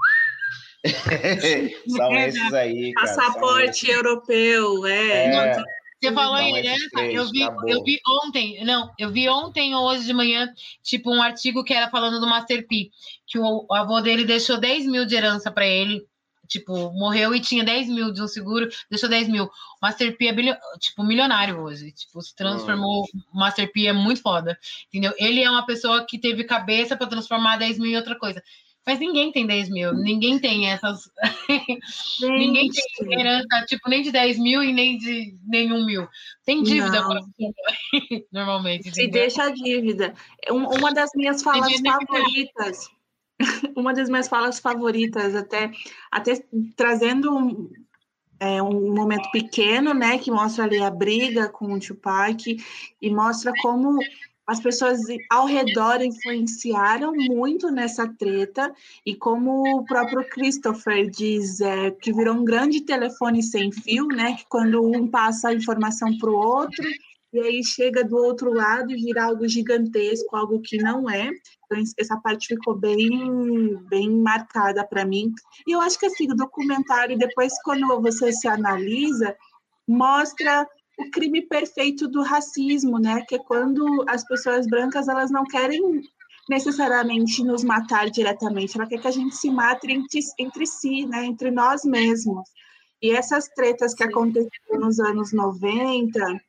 são esses aí, cara. Passaporte esses. europeu, é. é. Você falou em herança, eu vi, eu vi ontem, não, eu vi ontem ou hoje de manhã, tipo, um artigo que era falando do Master P, que o, o avô dele deixou 10 mil de herança para ele, tipo, morreu e tinha 10 mil de um seguro, deixou 10 mil. O Master P é bilho, tipo, milionário hoje. Tipo, se transformou. O Master P é muito foda. Entendeu? Ele é uma pessoa que teve cabeça para transformar 10 mil em outra coisa. Mas ninguém tem 10 mil, ninguém tem essas. ninguém tem herança, tipo, nem de 10 mil e nem de nenhum mil. Tem dívida, normalmente. Se deixa a dívida. uma das minhas falas favoritas uma das minhas falas favoritas, até, até trazendo um, é, um momento pequeno, né, que mostra ali a briga com o Tupac e mostra como as pessoas ao redor influenciaram muito nessa treta e como o próprio Christopher diz é, que virou um grande telefone sem fio, né, que quando um passa a informação para o outro e aí chega do outro lado e vira algo gigantesco, algo que não é. Então, essa parte ficou bem, bem marcada para mim. E eu acho que assim, o documentário, depois, quando você se analisa, mostra o crime perfeito do racismo, né? Que é quando as pessoas brancas elas não querem necessariamente nos matar diretamente, ela quer que a gente se mate entre, entre si, né? Entre nós mesmos. E essas tretas que aconteceram nos anos 90,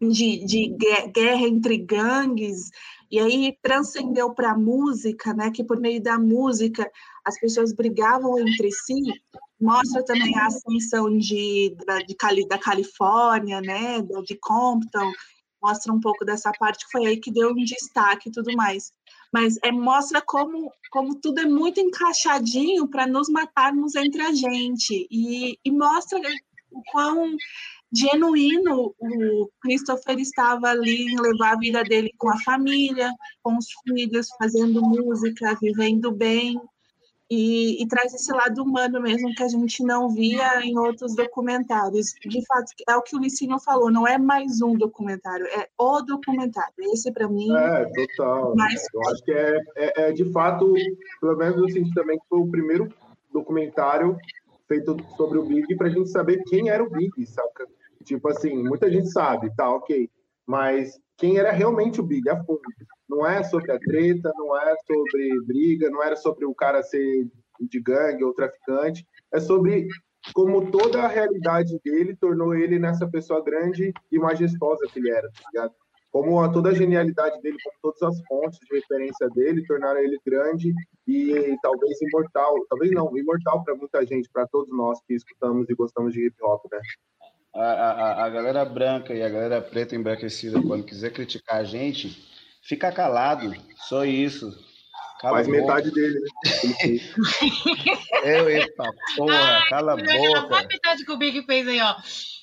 de, de guerra entre gangues, e aí transcendeu para a música, né, que por meio da música as pessoas brigavam entre si, mostra também a ascensão de, da, de Cali, da Califórnia, né, de Compton, mostra um pouco dessa parte que foi aí que deu um destaque e tudo mais. Mas é, mostra como, como tudo é muito encaixadinho para nos matarmos entre a gente. E, e mostra o quão genuíno o Christopher estava ali em levar a vida dele com a família, com os filhos, fazendo música, vivendo bem. E, e, traz esse lado humano mesmo que a gente não via em outros documentários. De fato, é o que o Licínio falou, não é mais um documentário, é o documentário. Esse, para mim. É, total. Mais... Eu acho que é, é, é, de fato, pelo menos eu senti também que foi o primeiro documentário feito sobre o Big para a gente saber quem era o Big, saca? Tipo assim, muita gente sabe, tá, ok. Mas quem era realmente o Big a fundo. Não é sobre a treta, não é sobre briga, não era sobre o cara ser de gangue ou traficante. É sobre como toda a realidade dele tornou ele nessa pessoa grande e majestosa que ele era, tá ligado? Como a, toda a genialidade dele, como todas as fontes de referência dele tornaram ele grande e talvez imortal. Talvez não, imortal para muita gente, para todos nós que escutamos e gostamos de hip hop, né? a, a, a galera branca e a galera preta embranquecida, quando quiser criticar a gente, fica calado, só isso. Cala Faz metade dele, né? Eu, eita porra, Ai, cala a boca. Faz metade que o Big fez aí, ó.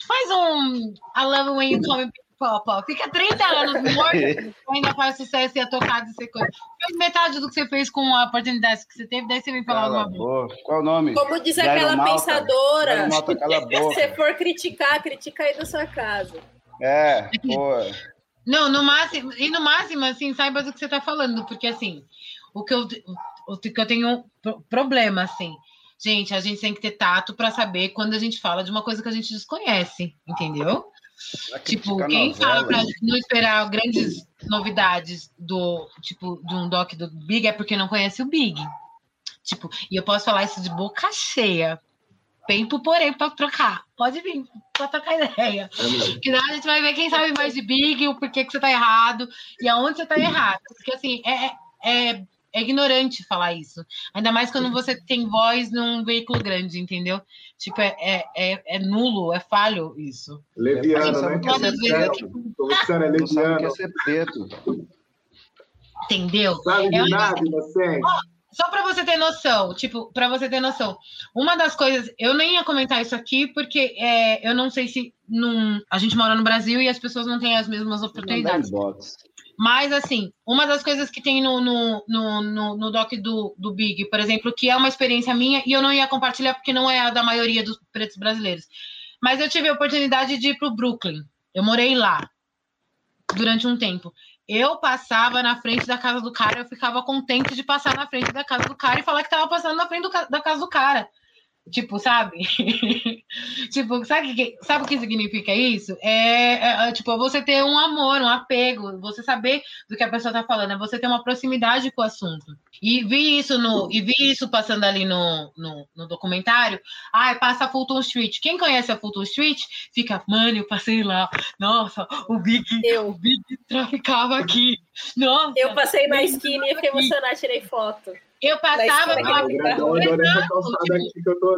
Faz um I love when you call me Pop, Fica 30 anos morto, ainda faz sucesso e é tocado e ser coisa. Fez metade do que você fez com a oportunidade que você teve, daí você vem falar cala alguma coisa. Qual o nome? Como diz Jairo aquela Malta. pensadora, Malta, se você for criticar, critica aí da sua casa. É, pô. Não, no máximo, e no máximo, assim, saiba do que você tá falando, porque assim, o que eu, o que eu tenho problema, assim, gente, a gente tem que ter tato para saber quando a gente fala de uma coisa que a gente desconhece, entendeu? Tipo, quem novela, fala pra não esperar grandes novidades do tipo de um doc do Big é porque não conhece o Big. Tipo, e eu posso falar isso de boca cheia. Tempo, porém, para trocar. Pode vir para trocar ideia. É que daí a gente vai ver quem sabe mais de Big, o porquê que você tá errado e aonde você tá errado. Porque assim, é, é é ignorante falar isso. Ainda mais quando você tem voz num veículo grande, entendeu? Tipo, é, é, é, é nulo, é falho isso. Leviano, né? Aqui... é leviano. Quer ser preto. Entendeu? Sabe de é nada, inocente. Só para você ter noção, tipo, para você ter noção, uma das coisas, eu nem ia comentar isso aqui, porque é, eu não sei se num, a gente mora no Brasil e as pessoas não têm as mesmas oportunidades. Mas, assim, uma das coisas que tem no, no, no, no, doc do, do Big, por exemplo, que é uma experiência minha, e eu não ia compartilhar porque não é a da maioria dos pretos brasileiros. Mas eu tive a oportunidade de ir para o Brooklyn. Eu morei lá durante um tempo. Eu passava na frente da casa do cara, eu ficava contente de passar na frente da casa do cara e falar que estava passando na frente do, da casa do cara. Tipo, sabe? tipo, sabe, que, sabe o que significa isso? É, é, é, tipo, você ter um amor, um apego, você saber do que a pessoa tá falando, é você ter uma proximidade com o assunto. E vi isso no, e vi isso passando ali no, no, no documentário. Ai, ah, passa a Fulton Street. Quem conhece a Fulton Street fica, mano, eu passei lá. Nossa, o Big, eu. o Big traficava aqui. Nossa. Eu passei na esquina e fiquei emocionada, tirei foto. Eu passava pela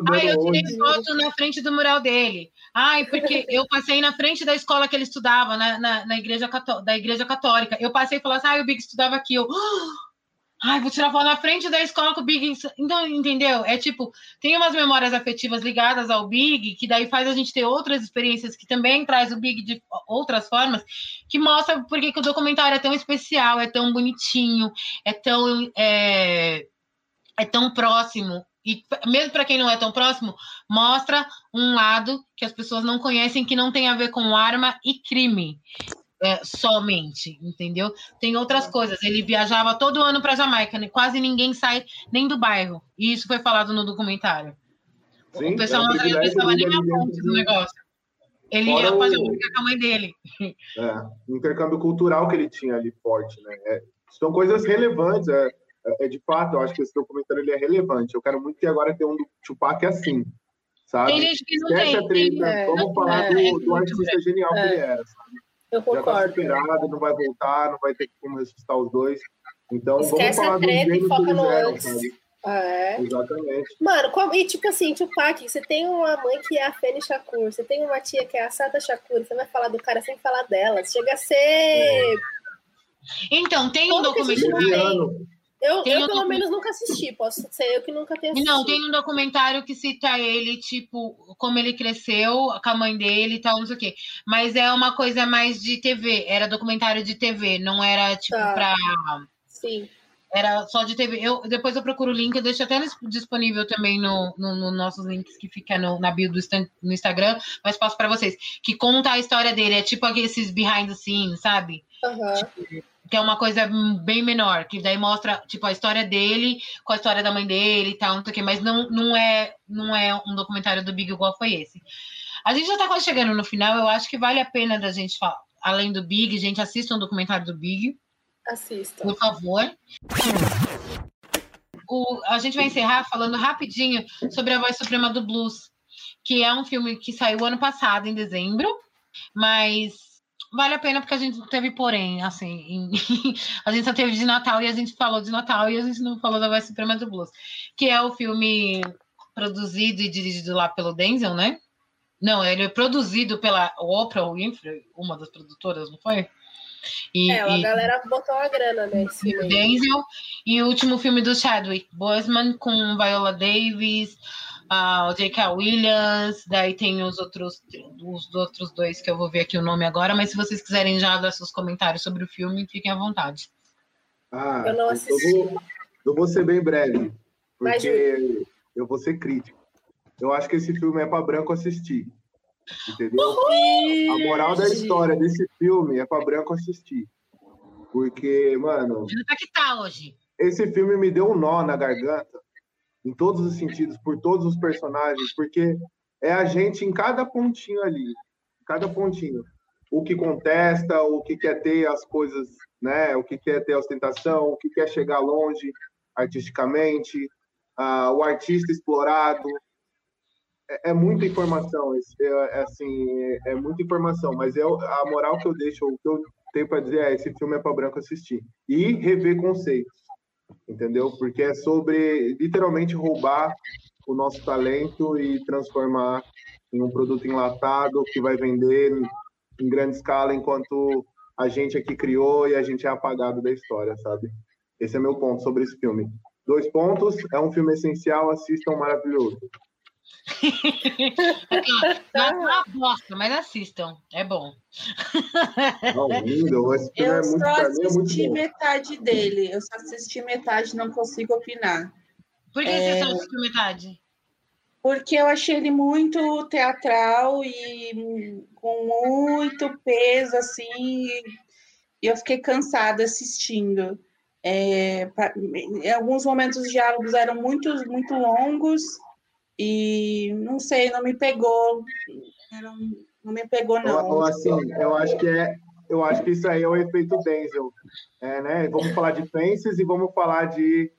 Ai, eu tirei foto na frente do mural dele. Ai, porque eu passei na frente da escola que ele estudava, na, na, na igreja, da igreja católica. Eu passei e falei assim, ah, o Big estudava aqui. Eu, Ai, vou tirar foto na frente da escola com o Big. Então, entendeu? É tipo, tem umas memórias afetivas ligadas ao Big, que daí faz a gente ter outras experiências que também traz o Big de outras formas, que mostra por que o documentário é tão especial, é tão bonitinho, é tão. É, é tão próximo. E mesmo para quem não é tão próximo, mostra um lado que as pessoas não conhecem que não tem a ver com arma e crime. é, somente, entendeu? Tem outras coisas. Ele viajava todo ano para Jamaica, né? quase ninguém sai nem do bairro. E isso foi falado no documentário. Sim, o pessoal não estava nem a ponte do negócio. Ele Fora ia fazer o... com a mãe dele. É, o intercâmbio cultural que ele tinha ali forte, né? É, são coisas relevantes. É, é, é, de fato, eu acho que esse documentário ele é relevante. Eu quero muito que agora tenha um Tupac assim, sabe? Tem gente que não Esquece tem. tem é, Vamos falar é, do, do artista genial que ele era, sabe? Eu concordo. Já tá superado, não vai voltar, não vai ter como ressuscitar os dois. Então, Esquece vamos falar a treta e foca no antes. É. Exatamente. Mano, como, e tipo assim, Tupac, você tem uma mãe que é a Fene Shakur, você tem uma tia que é a Sata Shakur, você vai falar do cara sem falar dela. Chega a ser. É. Então, tem um documentário. Eu, eu um pelo menos, nunca assisti. Posso ser eu que nunca tenho assistido. Não, tem um documentário que cita ele, tipo, como ele cresceu com a mãe dele e tal, não sei o quê. Mas é uma coisa mais de TV. Era documentário de TV, não era, tipo, tá. pra. Sim. Era só de TV. Eu, depois eu procuro o link, eu deixo até disponível também no, no, no nossos links que fica no, na bio do no Instagram, mas passo para vocês. Que conta a história dele. É tipo esses behind the scenes, sabe? Uhum. Tipo, que é uma coisa bem menor, que daí mostra tipo a história dele com a história da mãe dele e tal, não sei o quê, mas não, não, é, não é um documentário do Big igual foi esse. A gente já tá quase chegando no final, eu acho que vale a pena da gente falar. Além do Big, gente, assista um documentário do Big. Assista. Por favor. O, a gente vai encerrar falando rapidinho sobre a Voz Suprema do Blues, que é um filme que saiu ano passado, em dezembro, mas vale a pena porque a gente teve porém, assim, em, a gente só teve de Natal e a gente falou de Natal e a gente não falou da Voz Suprema do Blues, que é o filme produzido e dirigido lá pelo Denzel, né? Não, ele é produzido pela Oprah Winfrey, uma das produtoras, não foi? E, é, a e, galera botou a grana nesse filme. O Denzel e o último filme do Chadwick Boseman com Viola Davis, uh, o J.K. Williams, daí tem os outros, os outros dois que eu vou ver aqui o nome agora, mas se vocês quiserem já dar seus comentários sobre o filme, fiquem à vontade. Ah, eu não assisti. Eu vou, eu vou ser bem breve, porque mas... eu vou ser crítico. Eu acho que esse filme é para branco assistir. Entendeu? Uhul! A moral da história desse filme é para branco assistir. Porque, mano. Tá que tá hoje. Esse filme me deu um nó na garganta, em todos os sentidos, por todos os personagens, porque é a gente em cada pontinho ali, cada pontinho. O que contesta, o que quer ter as coisas, né? O que quer ter ostentação, o que quer chegar longe artisticamente, uh, o artista explorado, é, é, muita informação, é, é, assim, é, é, muita informação, mas eu, a moral que eu deixo, o que eu tenho para dizer é esse filme é para branco assistir e rever conceitos, entendeu? Porque é sobre literalmente roubar o nosso talento e transformar em um produto enlatado que vai vender em grande escala enquanto a gente aqui criou e a gente é apagado da história, sabe? Esse é meu ponto sobre esse filme. Dois pontos, é um filme essencial, assistam maravilhoso. É uma bosta, mas assistam, é bom. Não, lindo, eu é muito, só assisti é metade dele, eu só assisti metade, não consigo opinar. Por que é... você só assistiu metade? Porque eu achei ele muito teatral e com muito peso, assim, e eu fiquei cansada assistindo. É, em alguns momentos os diálogos eram muito, muito longos e não sei, não me pegou. Não, não me pegou, não. Ou, assim, eu acho que é. Eu acho que isso aí é o efeito Denzel. É, né? Vamos falar de Fences e vamos falar de,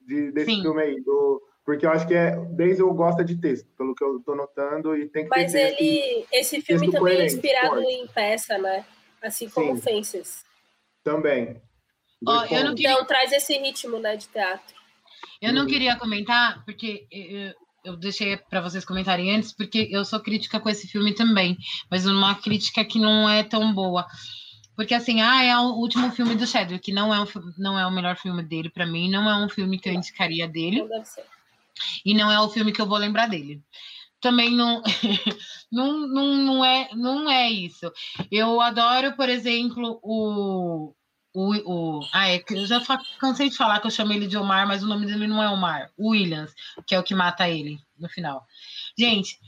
de desse Sim. filme aí. Do, porque eu acho que é Denzel gosta de texto, pelo que eu estou notando, e tem que Mas ele, texto, esse filme também é inspirado forte. em peça, né? Assim como Sim. Fences. Também. Oh, queria... Então traz esse ritmo, né, de teatro. Eu não uhum. queria comentar, porque eu deixei para vocês comentarem antes, porque eu sou crítica com esse filme também, mas uma crítica que não é tão boa. Porque assim, ah, é o último filme do Chadwick, que não é, um, não é o melhor filme dele para mim, não é um filme que eu indicaria dele. E não é o filme que eu vou lembrar dele. Também não, não, não, não, é, não é isso. Eu adoro, por exemplo, o, o, o, ah, é eu já cansei de falar que eu chamei ele de Omar, mas o nome dele não é Omar. Williams, que é o que mata ele no final. Gente,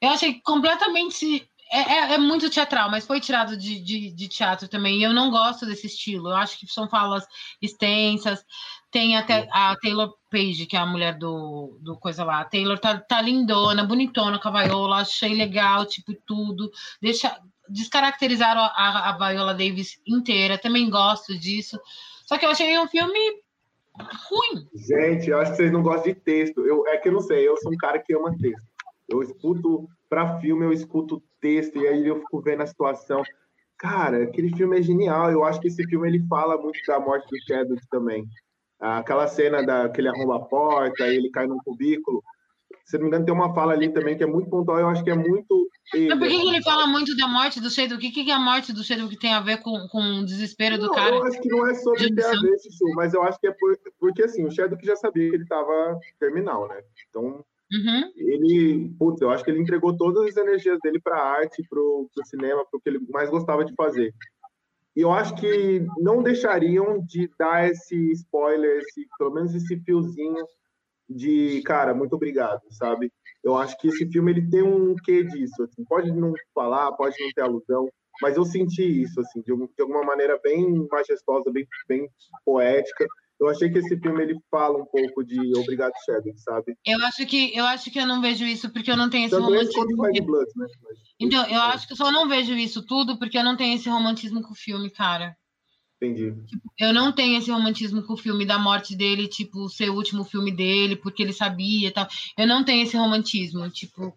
eu achei completamente é, é, é, muito teatral, mas foi tirado de, de, de, teatro também. E eu não gosto desse estilo. Eu acho que são falas extensas. Tem até a Taylor Page, que é a mulher do, do coisa lá. A Taylor tá, tá lindona, bonitona, cavaiola. Achei legal, tipo, tudo. Deixa, descaracterizaram a, a Viola Davis inteira. Também gosto disso. Só que eu achei um filme ruim. Gente, eu acho que vocês não gostam de texto. Eu, é que eu não sei, eu sou um cara que ama texto. Eu escuto para filme, eu escuto texto e aí eu fico vendo a situação. Cara, aquele filme é genial. Eu acho que esse filme ele fala muito da morte do Chadwick também. Aquela cena da que ele arromba a porta, ele cai num cubículo. Se não me engano, tem uma fala ali também que é muito pontual. Eu acho que é muito. Mas por que, que ele fala muito da morte do Chadwick? O que, que a morte do Chadwick tem a ver com, com o desespero não, do cara? Eu acho que não é sobre ter a ver, Chuchu, mas eu acho que é por, porque assim, o Chadwick já sabia que ele estava terminal, né? Então, Uhum. Ele, putz, eu acho que ele entregou todas as energias dele para a arte, para o cinema, para o que ele mais gostava de fazer. E eu acho que não deixariam de dar esse spoiler, esse, pelo menos esse fiozinho de, cara, muito obrigado, sabe? Eu acho que esse filme ele tem um quê disso, assim, pode não falar, pode não ter alusão, mas eu senti isso, assim, de, de alguma maneira bem majestosa, bem, bem poética, eu achei que esse filme ele fala um pouco de Obrigado Chadwick, sabe? Eu acho que eu acho que eu não vejo isso porque eu não tenho esse Também romantismo. Blood, né? Mas, então, eu acho que eu só não vejo isso tudo porque eu não tenho esse romantismo com o filme, cara. Entendi. Tipo, eu não tenho esse romantismo com o filme da morte dele, tipo, ser o último filme dele, porque ele sabia e tal. Eu não tenho esse romantismo, tipo,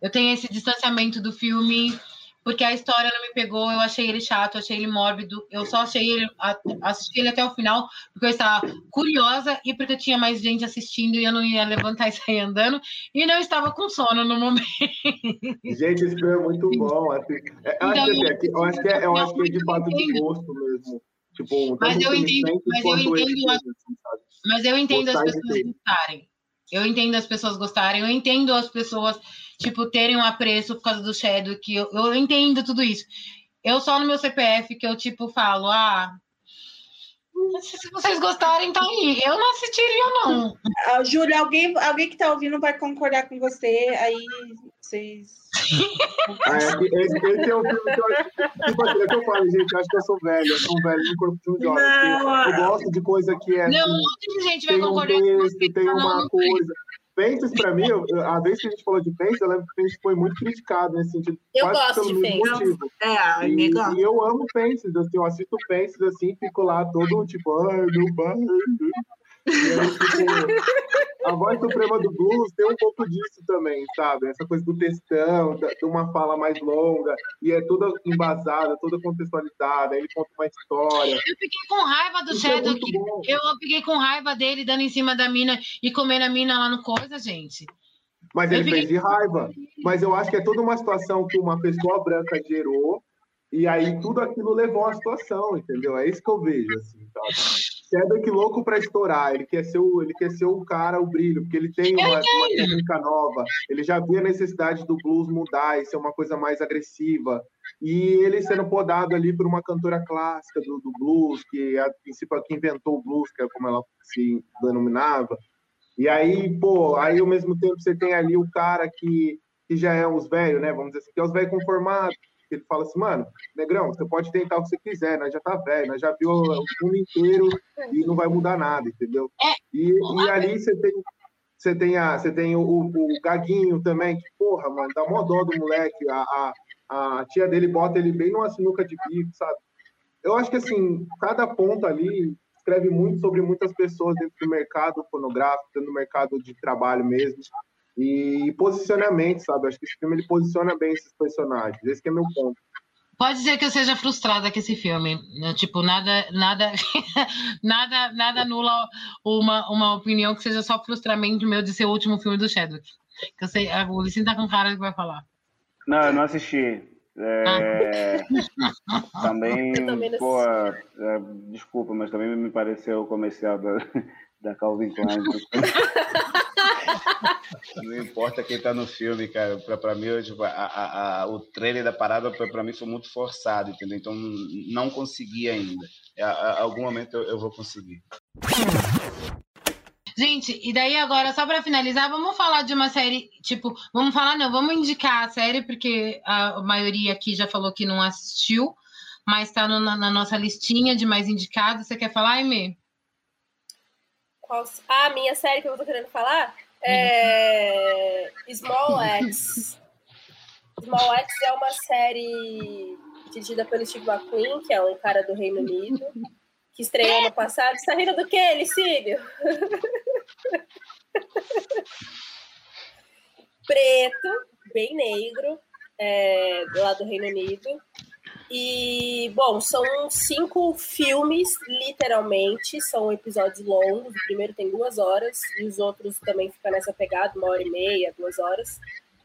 eu tenho esse distanciamento do filme porque a história não me pegou, eu achei ele chato, eu achei ele mórbido, eu só achei ele, assisti ele até o final, porque eu estava curiosa e porque tinha mais gente assistindo e eu não ia levantar e sair andando, e não estava com sono no momento. Gente, esse filme é muito bom, assim, é, então, acho que, é, eu acho que é, eu acho que é de fato de gosto mesmo. Tipo, mas eu entendo, mas eu entendo, as, mas eu entendo as pessoas gostarem. Eu entendo as pessoas gostarem, eu entendo as pessoas tipo, terem um apreço por causa do Shadow, que eu, eu entendo tudo isso. Eu só no meu CPF que eu, tipo, falo, ah, se vocês gostarem, tá aí. Eu não assistiria, não. Uh, Júlia, alguém, alguém que tá ouvindo vai concordar com você, aí vocês. ah, é, esse, esse, é o filme que eu acho. Tipo assim, é que eu falo, gente, eu acho que eu sou velho, eu sou um velho no corpo de um jovem. Eu gosto de coisa que é. Não, um monte de gente vai concordar um texto, com você. Tem uma coisa. Fences, para mim, a vez que a gente falou de Fences, eu lembro que Fences foi muito criticado nesse sentido. Eu gosto de Fences. É, e, e, eu amo Fences, assim, eu assisto Fences assim, fico lá todo tipo, ai, meu pai. A voz suprema do blues tem um pouco disso também, sabe? Essa coisa do textão, de uma fala mais longa, e é toda embasada, toda contextualizada, ele conta uma história. Eu fiquei com raiva do Shadow, é eu fiquei com raiva dele dando em cima da mina e comendo a mina lá no coisa, gente. Mas ele fiquei... fez de raiva. Mas eu acho que é toda uma situação que uma pessoa branca gerou, e aí tudo aquilo levou à situação, entendeu? É isso que eu vejo, assim, sabe? Cedric louco para estourar, ele quer ser o, ele quer ser o cara, o brilho, porque ele tem uma, uma técnica nova, ele já via a necessidade do blues mudar e ser uma coisa mais agressiva. E ele sendo podado ali por uma cantora clássica do, do blues, que a princípio que inventou o blues, que é como ela se denominava. E aí, pô, aí ao mesmo tempo você tem ali o cara que, que já é os velhos, né? Vamos dizer assim, que é os velhos conformados, ele fala assim, mano, negrão, você pode tentar o que você quiser, nós já tá velho, nós já viu o mundo inteiro e não vai mudar nada, entendeu? É. E, e ali você tem, você tem, a, você tem o, o, Gaguinho também, que, porra, mano, dá mó dó do moleque, a, a, a tia dele bota ele bem numa sinuca de bico, sabe? Eu acho que, assim, cada ponto ali escreve muito sobre muitas pessoas dentro do mercado fonográfico, dentro do mercado de trabalho mesmo. E posicionamento, sabe? Acho que esse filme ele posiciona bem esses personagens. Esse é meu ponto. Pode dizer que eu seja frustrada com esse filme. Tipo, nada, nada, nada, nada anula uma, uma opinião que seja só frustramento meu de ser o último filme do Chadwick. Que eu sei, o Licinho tá com cara que vai falar. Não, eu não assisti. É... Ah. também, também pô, é, desculpa, mas também me pareceu o comercial da, da Calvin Klein. Não importa quem tá no filme, cara. Pra, pra mim, tipo, a, a, a, o trailer da parada, pra, pra, mim, foi muito forçado, entendeu? Então, não consegui ainda. A, a algum momento eu, eu vou conseguir. Gente, e daí agora, só para finalizar, vamos falar de uma série, tipo, vamos falar, não, vamos indicar a série, porque a maioria aqui já falou que não assistiu, mas está na, nossa listinha de mais indicados. Você quer falar, Aimee? Qual... Ah, minha série que eu tô querendo falar? É... Small X. Small X é uma série dirigida pelo Steve McQueen, que é um cara do Reino Unido, que estreou no passado. Você tá rindo do quê, Licílio? Preto, bem negro, é, lá do Reino Unido. E, bom, são cinco filmes, literalmente, são episódios longos. O primeiro tem duas horas, e os outros também ficam nessa pegada, uma hora e meia, duas horas,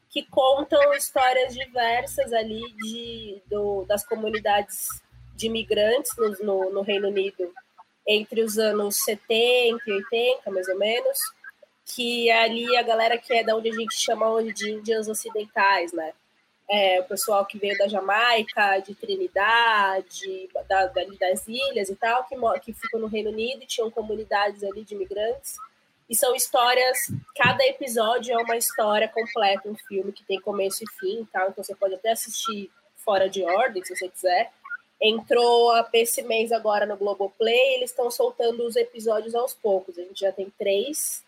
que contam histórias diversas ali de, do, das comunidades de imigrantes no, no, no Reino Unido entre os anos 70 e 80, mais ou menos, que é ali a galera que é da onde a gente chama hoje de índias ocidentais, né? É, o pessoal que veio da Jamaica, de Trinidade, da, da, das ilhas e tal, que, que ficam no Reino Unido e tinham comunidades ali de imigrantes. E são histórias, cada episódio é uma história completa, um filme que tem começo e fim, tal. Então você pode até assistir fora de ordem, se você quiser. Entrou esse mês agora no Globoplay, eles estão soltando os episódios aos poucos. A gente já tem três,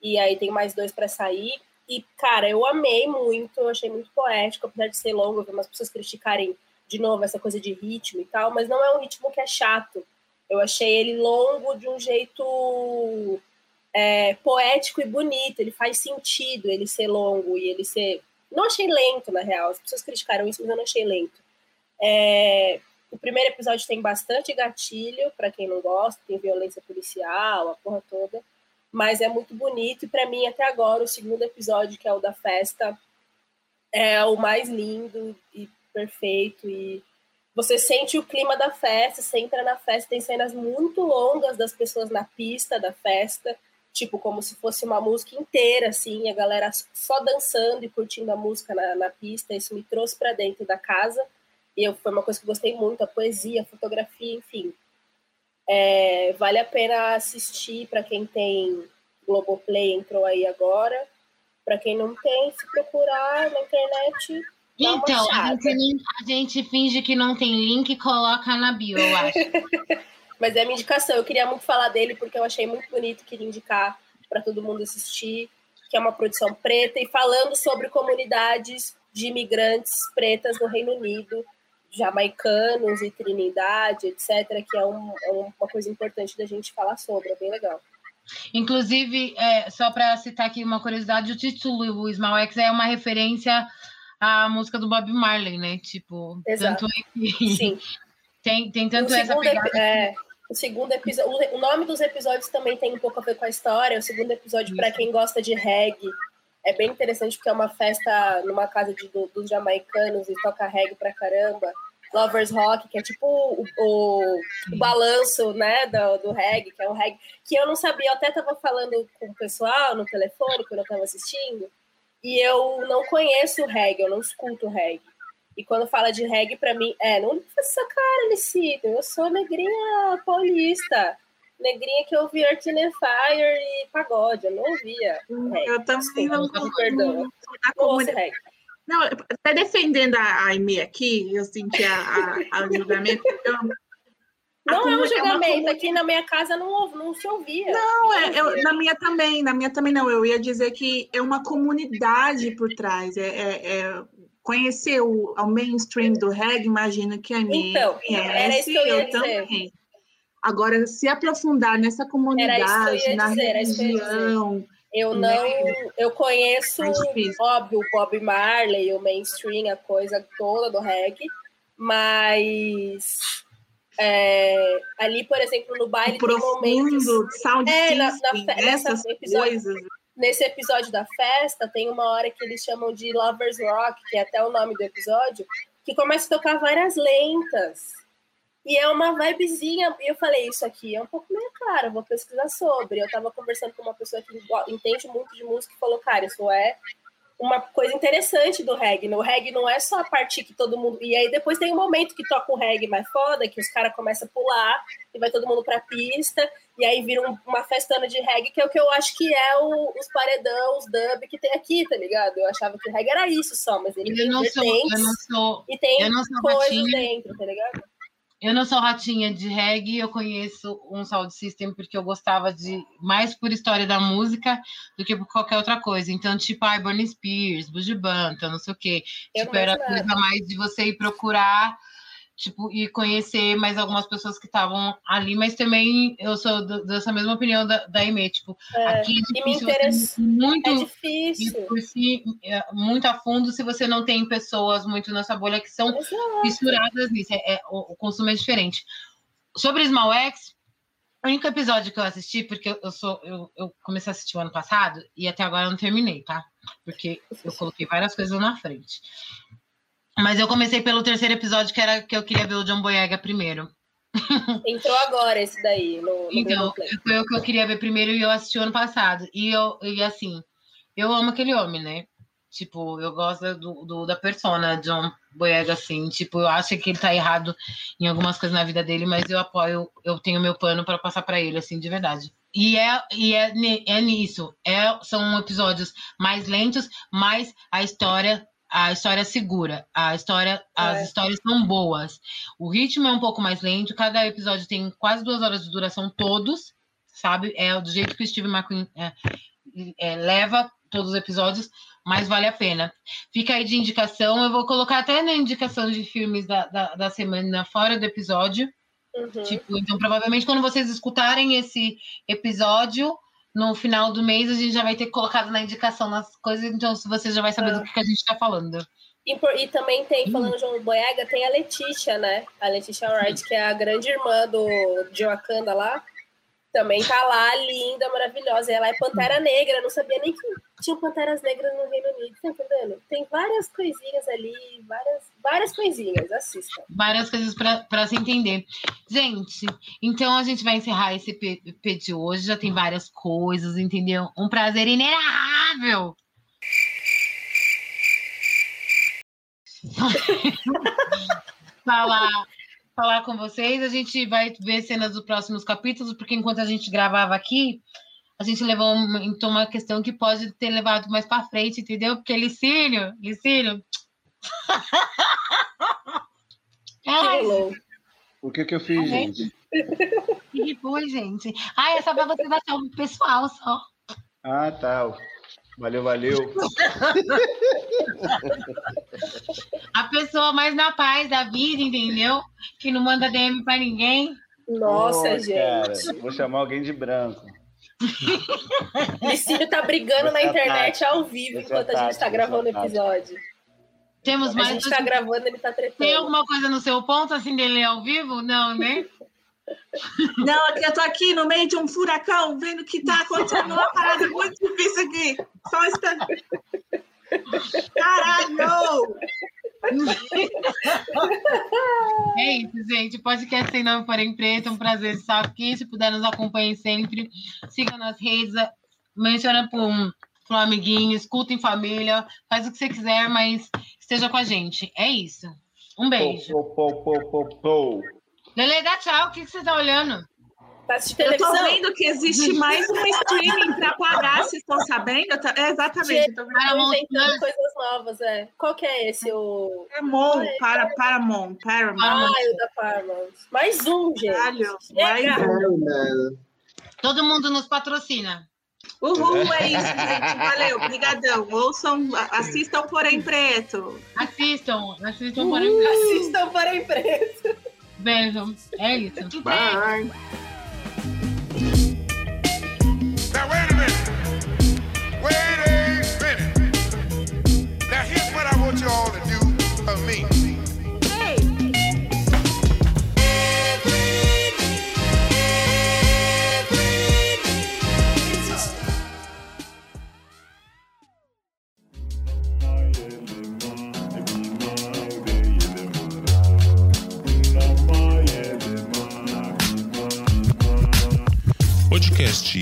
e aí tem mais dois para sair. E, cara, eu amei muito, eu achei muito poético, apesar de ser longo, eu vi umas pessoas criticarem de novo essa coisa de ritmo e tal, mas não é um ritmo que é chato. Eu achei ele longo de um jeito é, poético e bonito, ele faz sentido ele ser longo e ele ser. Não achei lento, na real, as pessoas criticaram isso, mas eu não achei lento. É, o primeiro episódio tem bastante gatilho, para quem não gosta, tem violência policial, a porra toda. Mas é muito bonito, e para mim, até agora, o segundo episódio, que é o da festa, é o mais lindo e perfeito. E você sente o clima da festa, você entra na festa, tem cenas muito longas das pessoas na pista da festa, tipo, como se fosse uma música inteira, assim, a galera só dançando e curtindo a música na, na pista. Isso me trouxe para dentro da casa e eu, foi uma coisa que eu gostei muito, a poesia, a fotografia, enfim. É, vale a pena assistir para quem tem Globoplay, entrou aí agora. Para quem não tem, se procurar na internet. Então, a gente, a gente, finge que não tem link e coloca na bio, eu acho. Mas é minha indicação. Eu queria muito falar dele porque eu achei muito bonito, queria indicar para todo mundo assistir, que é uma produção preta e falando sobre comunidades de imigrantes pretas no Reino Unido jamaicanos e Trinidade, etc., que é, um, é uma coisa importante da gente falar sobre, é bem legal. Inclusive, é, só para citar aqui uma curiosidade, o título o Small X é uma referência à música do Bob Marley, né? Tipo, Exato. tanto é Sim. tem, tem tanto essa pegada. É, o segundo episódio, o nome dos episódios também tem um pouco a ver com a história. O segundo episódio, para quem gosta de reggae, é bem interessante porque é uma festa numa casa de, do, dos jamaicanos e toca reggae pra caramba. Lovers Rock, que é tipo o, o, o balanço, né, do, do reggae, que é um reggae que eu não sabia, eu até tava falando com o pessoal no telefone quando eu tava assistindo, e eu não conheço o reggae, eu não escuto reggae. E quando fala de reggae, para mim, é, não faz essa cara, Licito, eu sou negrinha paulista negrinha que ouvia Earth and Fire e pagode, eu não ouvia. Hum, eu também não, perdão. Não, não, até defendendo a Aime aqui, eu senti a, a, a julgamento. Eu, não é um julgamento, é aqui na minha casa não, não se ouvia. Não, é, eu, na minha também, na minha também não. Eu ia dizer que é uma comunidade por trás. É, é, é conhecer o, o mainstream do reggae, imagino que a minha então, conhece, era isso que eu, ia eu dizer. também. Agora, se aprofundar nessa comunidade, na dizer, região. Eu né? não, eu conheço, óbvio, o Bob Marley, o mainstream, a coisa toda do reggae, mas é, ali, por exemplo, no baile o tem momentos... Sound é, na, na, nessa episódio, coisas. Nesse episódio da festa, tem uma hora que eles chamam de Lovers Rock, que é até o nome do episódio, que começa a tocar várias lentas. E é uma vibezinha, e eu falei, isso aqui é um pouco minha cara, vou pesquisar sobre. Eu tava conversando com uma pessoa que entende muito de música e falou, cara, isso é uma coisa interessante do reggae. O reggae não é só a parte que todo mundo. E aí depois tem um momento que toca um reggae mais foda, que os caras começam a pular e vai todo mundo pra pista, e aí vira um, uma festana de reggae, que é o que eu acho que é o, os paredão, os dub que tem aqui, tá ligado? Eu achava que o reggae era isso só, mas ele eu tem não sou, eu não sou, e tem eu não sou coisas dentro, tá ligado? Eu não sou ratinha de reggae, eu conheço um Sound System porque eu gostava de mais por história da música do que por qualquer outra coisa. Então, tipo, ai, Burning Spears, Buju Banton, não sei o quê. Eu tipo, era coisa mais de você ir procurar tipo, e conhecer mais algumas pessoas que estavam ali, mas também eu sou dessa mesma opinião da, da Ime, tipo, é, aqui é difícil, muito, é difícil. é, muito a fundo se você não tem pessoas muito nessa bolha que são Exato. misturadas nisso, é, é, o, o, consumo é diferente. Sobre Small X, o único episódio que eu assisti, porque eu, eu sou, eu, eu comecei a assistir o ano passado e até agora eu não terminei, tá? Porque eu coloquei várias coisas na frente. Mas eu comecei pelo terceiro episódio, que era que eu queria ver o John Boyega primeiro. Entrou agora esse daí. No, no então, foi o que eu queria ver primeiro e eu assisti ano passado. E, eu, e assim, eu amo aquele homem, né? Tipo, eu gosto do, do, da persona John Boyega, assim. Tipo, eu acho que ele tá errado em algumas coisas na vida dele, mas eu apoio, eu tenho meu pano para passar para ele, assim, de verdade. E é, e é, é nisso. É, são episódios mais lentos, mas a história a história segura, a história, as é. histórias são boas. O ritmo é um pouco mais lento, cada episódio tem quase duas horas de duração, todos, sabe? É do jeito que o Steve McQueen é, é, leva todos os episódios, mas vale a pena. Fica aí de indicação, eu vou colocar até na indicação de filmes da, da, da semana fora do episódio. Uhum. Tipo, então, provavelmente, quando vocês escutarem esse episódio, no final do mês a gente já vai ter colocado na indicação nas coisas, então você já vai saber ah. do que, a gente está falando. E, por, e, também tem, falando hum. João Boyega, tem a Letícia, né? A Letícia Wright, que é a grande irmã do de Wakanda lá. Também tá lá, linda, maravilhosa. E ela é Pantera Negra, não sabia nem que tinha Panteras Negras no Reino Unido, tá entendendo? Tem várias coisinhas ali, várias, várias coisinhas, assista. Várias coisas para se entender. Gente, então a gente vai encerrar esse EP de hoje, já tem várias coisas, entendeu? Um prazer inenarrável! falar falar com vocês. A gente vai ver cenas dos próximos capítulos, porque enquanto a gente gravava aqui, a gente levou uma, então uma questão que pode ter levado mais para frente, entendeu? Porque Licínio, Licínio. Ai, o que que eu fiz, gente? que foi, gente? Ah, é só para você dar o pessoal só. Ah, tá. Valeu, valeu. A pessoa mais na paz da vida, entendeu? Que não manda DM para ninguém. Nossa, gente. Cara, vou chamar alguém de branco. Licínio tá brigando na internet ao vivo enquanto a gente tá gravando o episódio. Temos mais. A gente tá gravando, ele tá tretando. Tem alguma coisa no seu ponto assim dele ao vivo? Não, né? Não, eu tô aqui no meio de um furacão, vendo que tá acontecendo uma parada muito difícil aqui. Só um instante. Caralho! É isso, gente. Podcast Sem Nome Porém Preto. É um prazer estar aqui. Se puder, nos acompanhem sempre. Sigam nas redes. Menciona para um, um amiguinho. Escuta em família. Faz o que você quiser, mas esteja com a gente. É isso. Um beijo. Pou, pou, pou, Lele, dá tchau. O que, que você está olhando? Tá eu tô vendo que existe mais um streaming para pagar, vocês estão sabendo? É, exatamente. Tô inventando coisas novas, é. Qual que é esse? O... Paramount, é, para, Paramount, Paramount. Ah, o da Paramount. Mais um, gente. Caralho, mais um. Todo mundo nos patrocina. Uhul, é isso, gente. Valeu, obrigadão. Ouçam, assistam Porém Preto. Assistam, assistam Porém Preto. Assistam Porém Preto. Beijo. É isso. Bye. Now wait a minute. Wait a minute. Now here's what I want you all to do for me.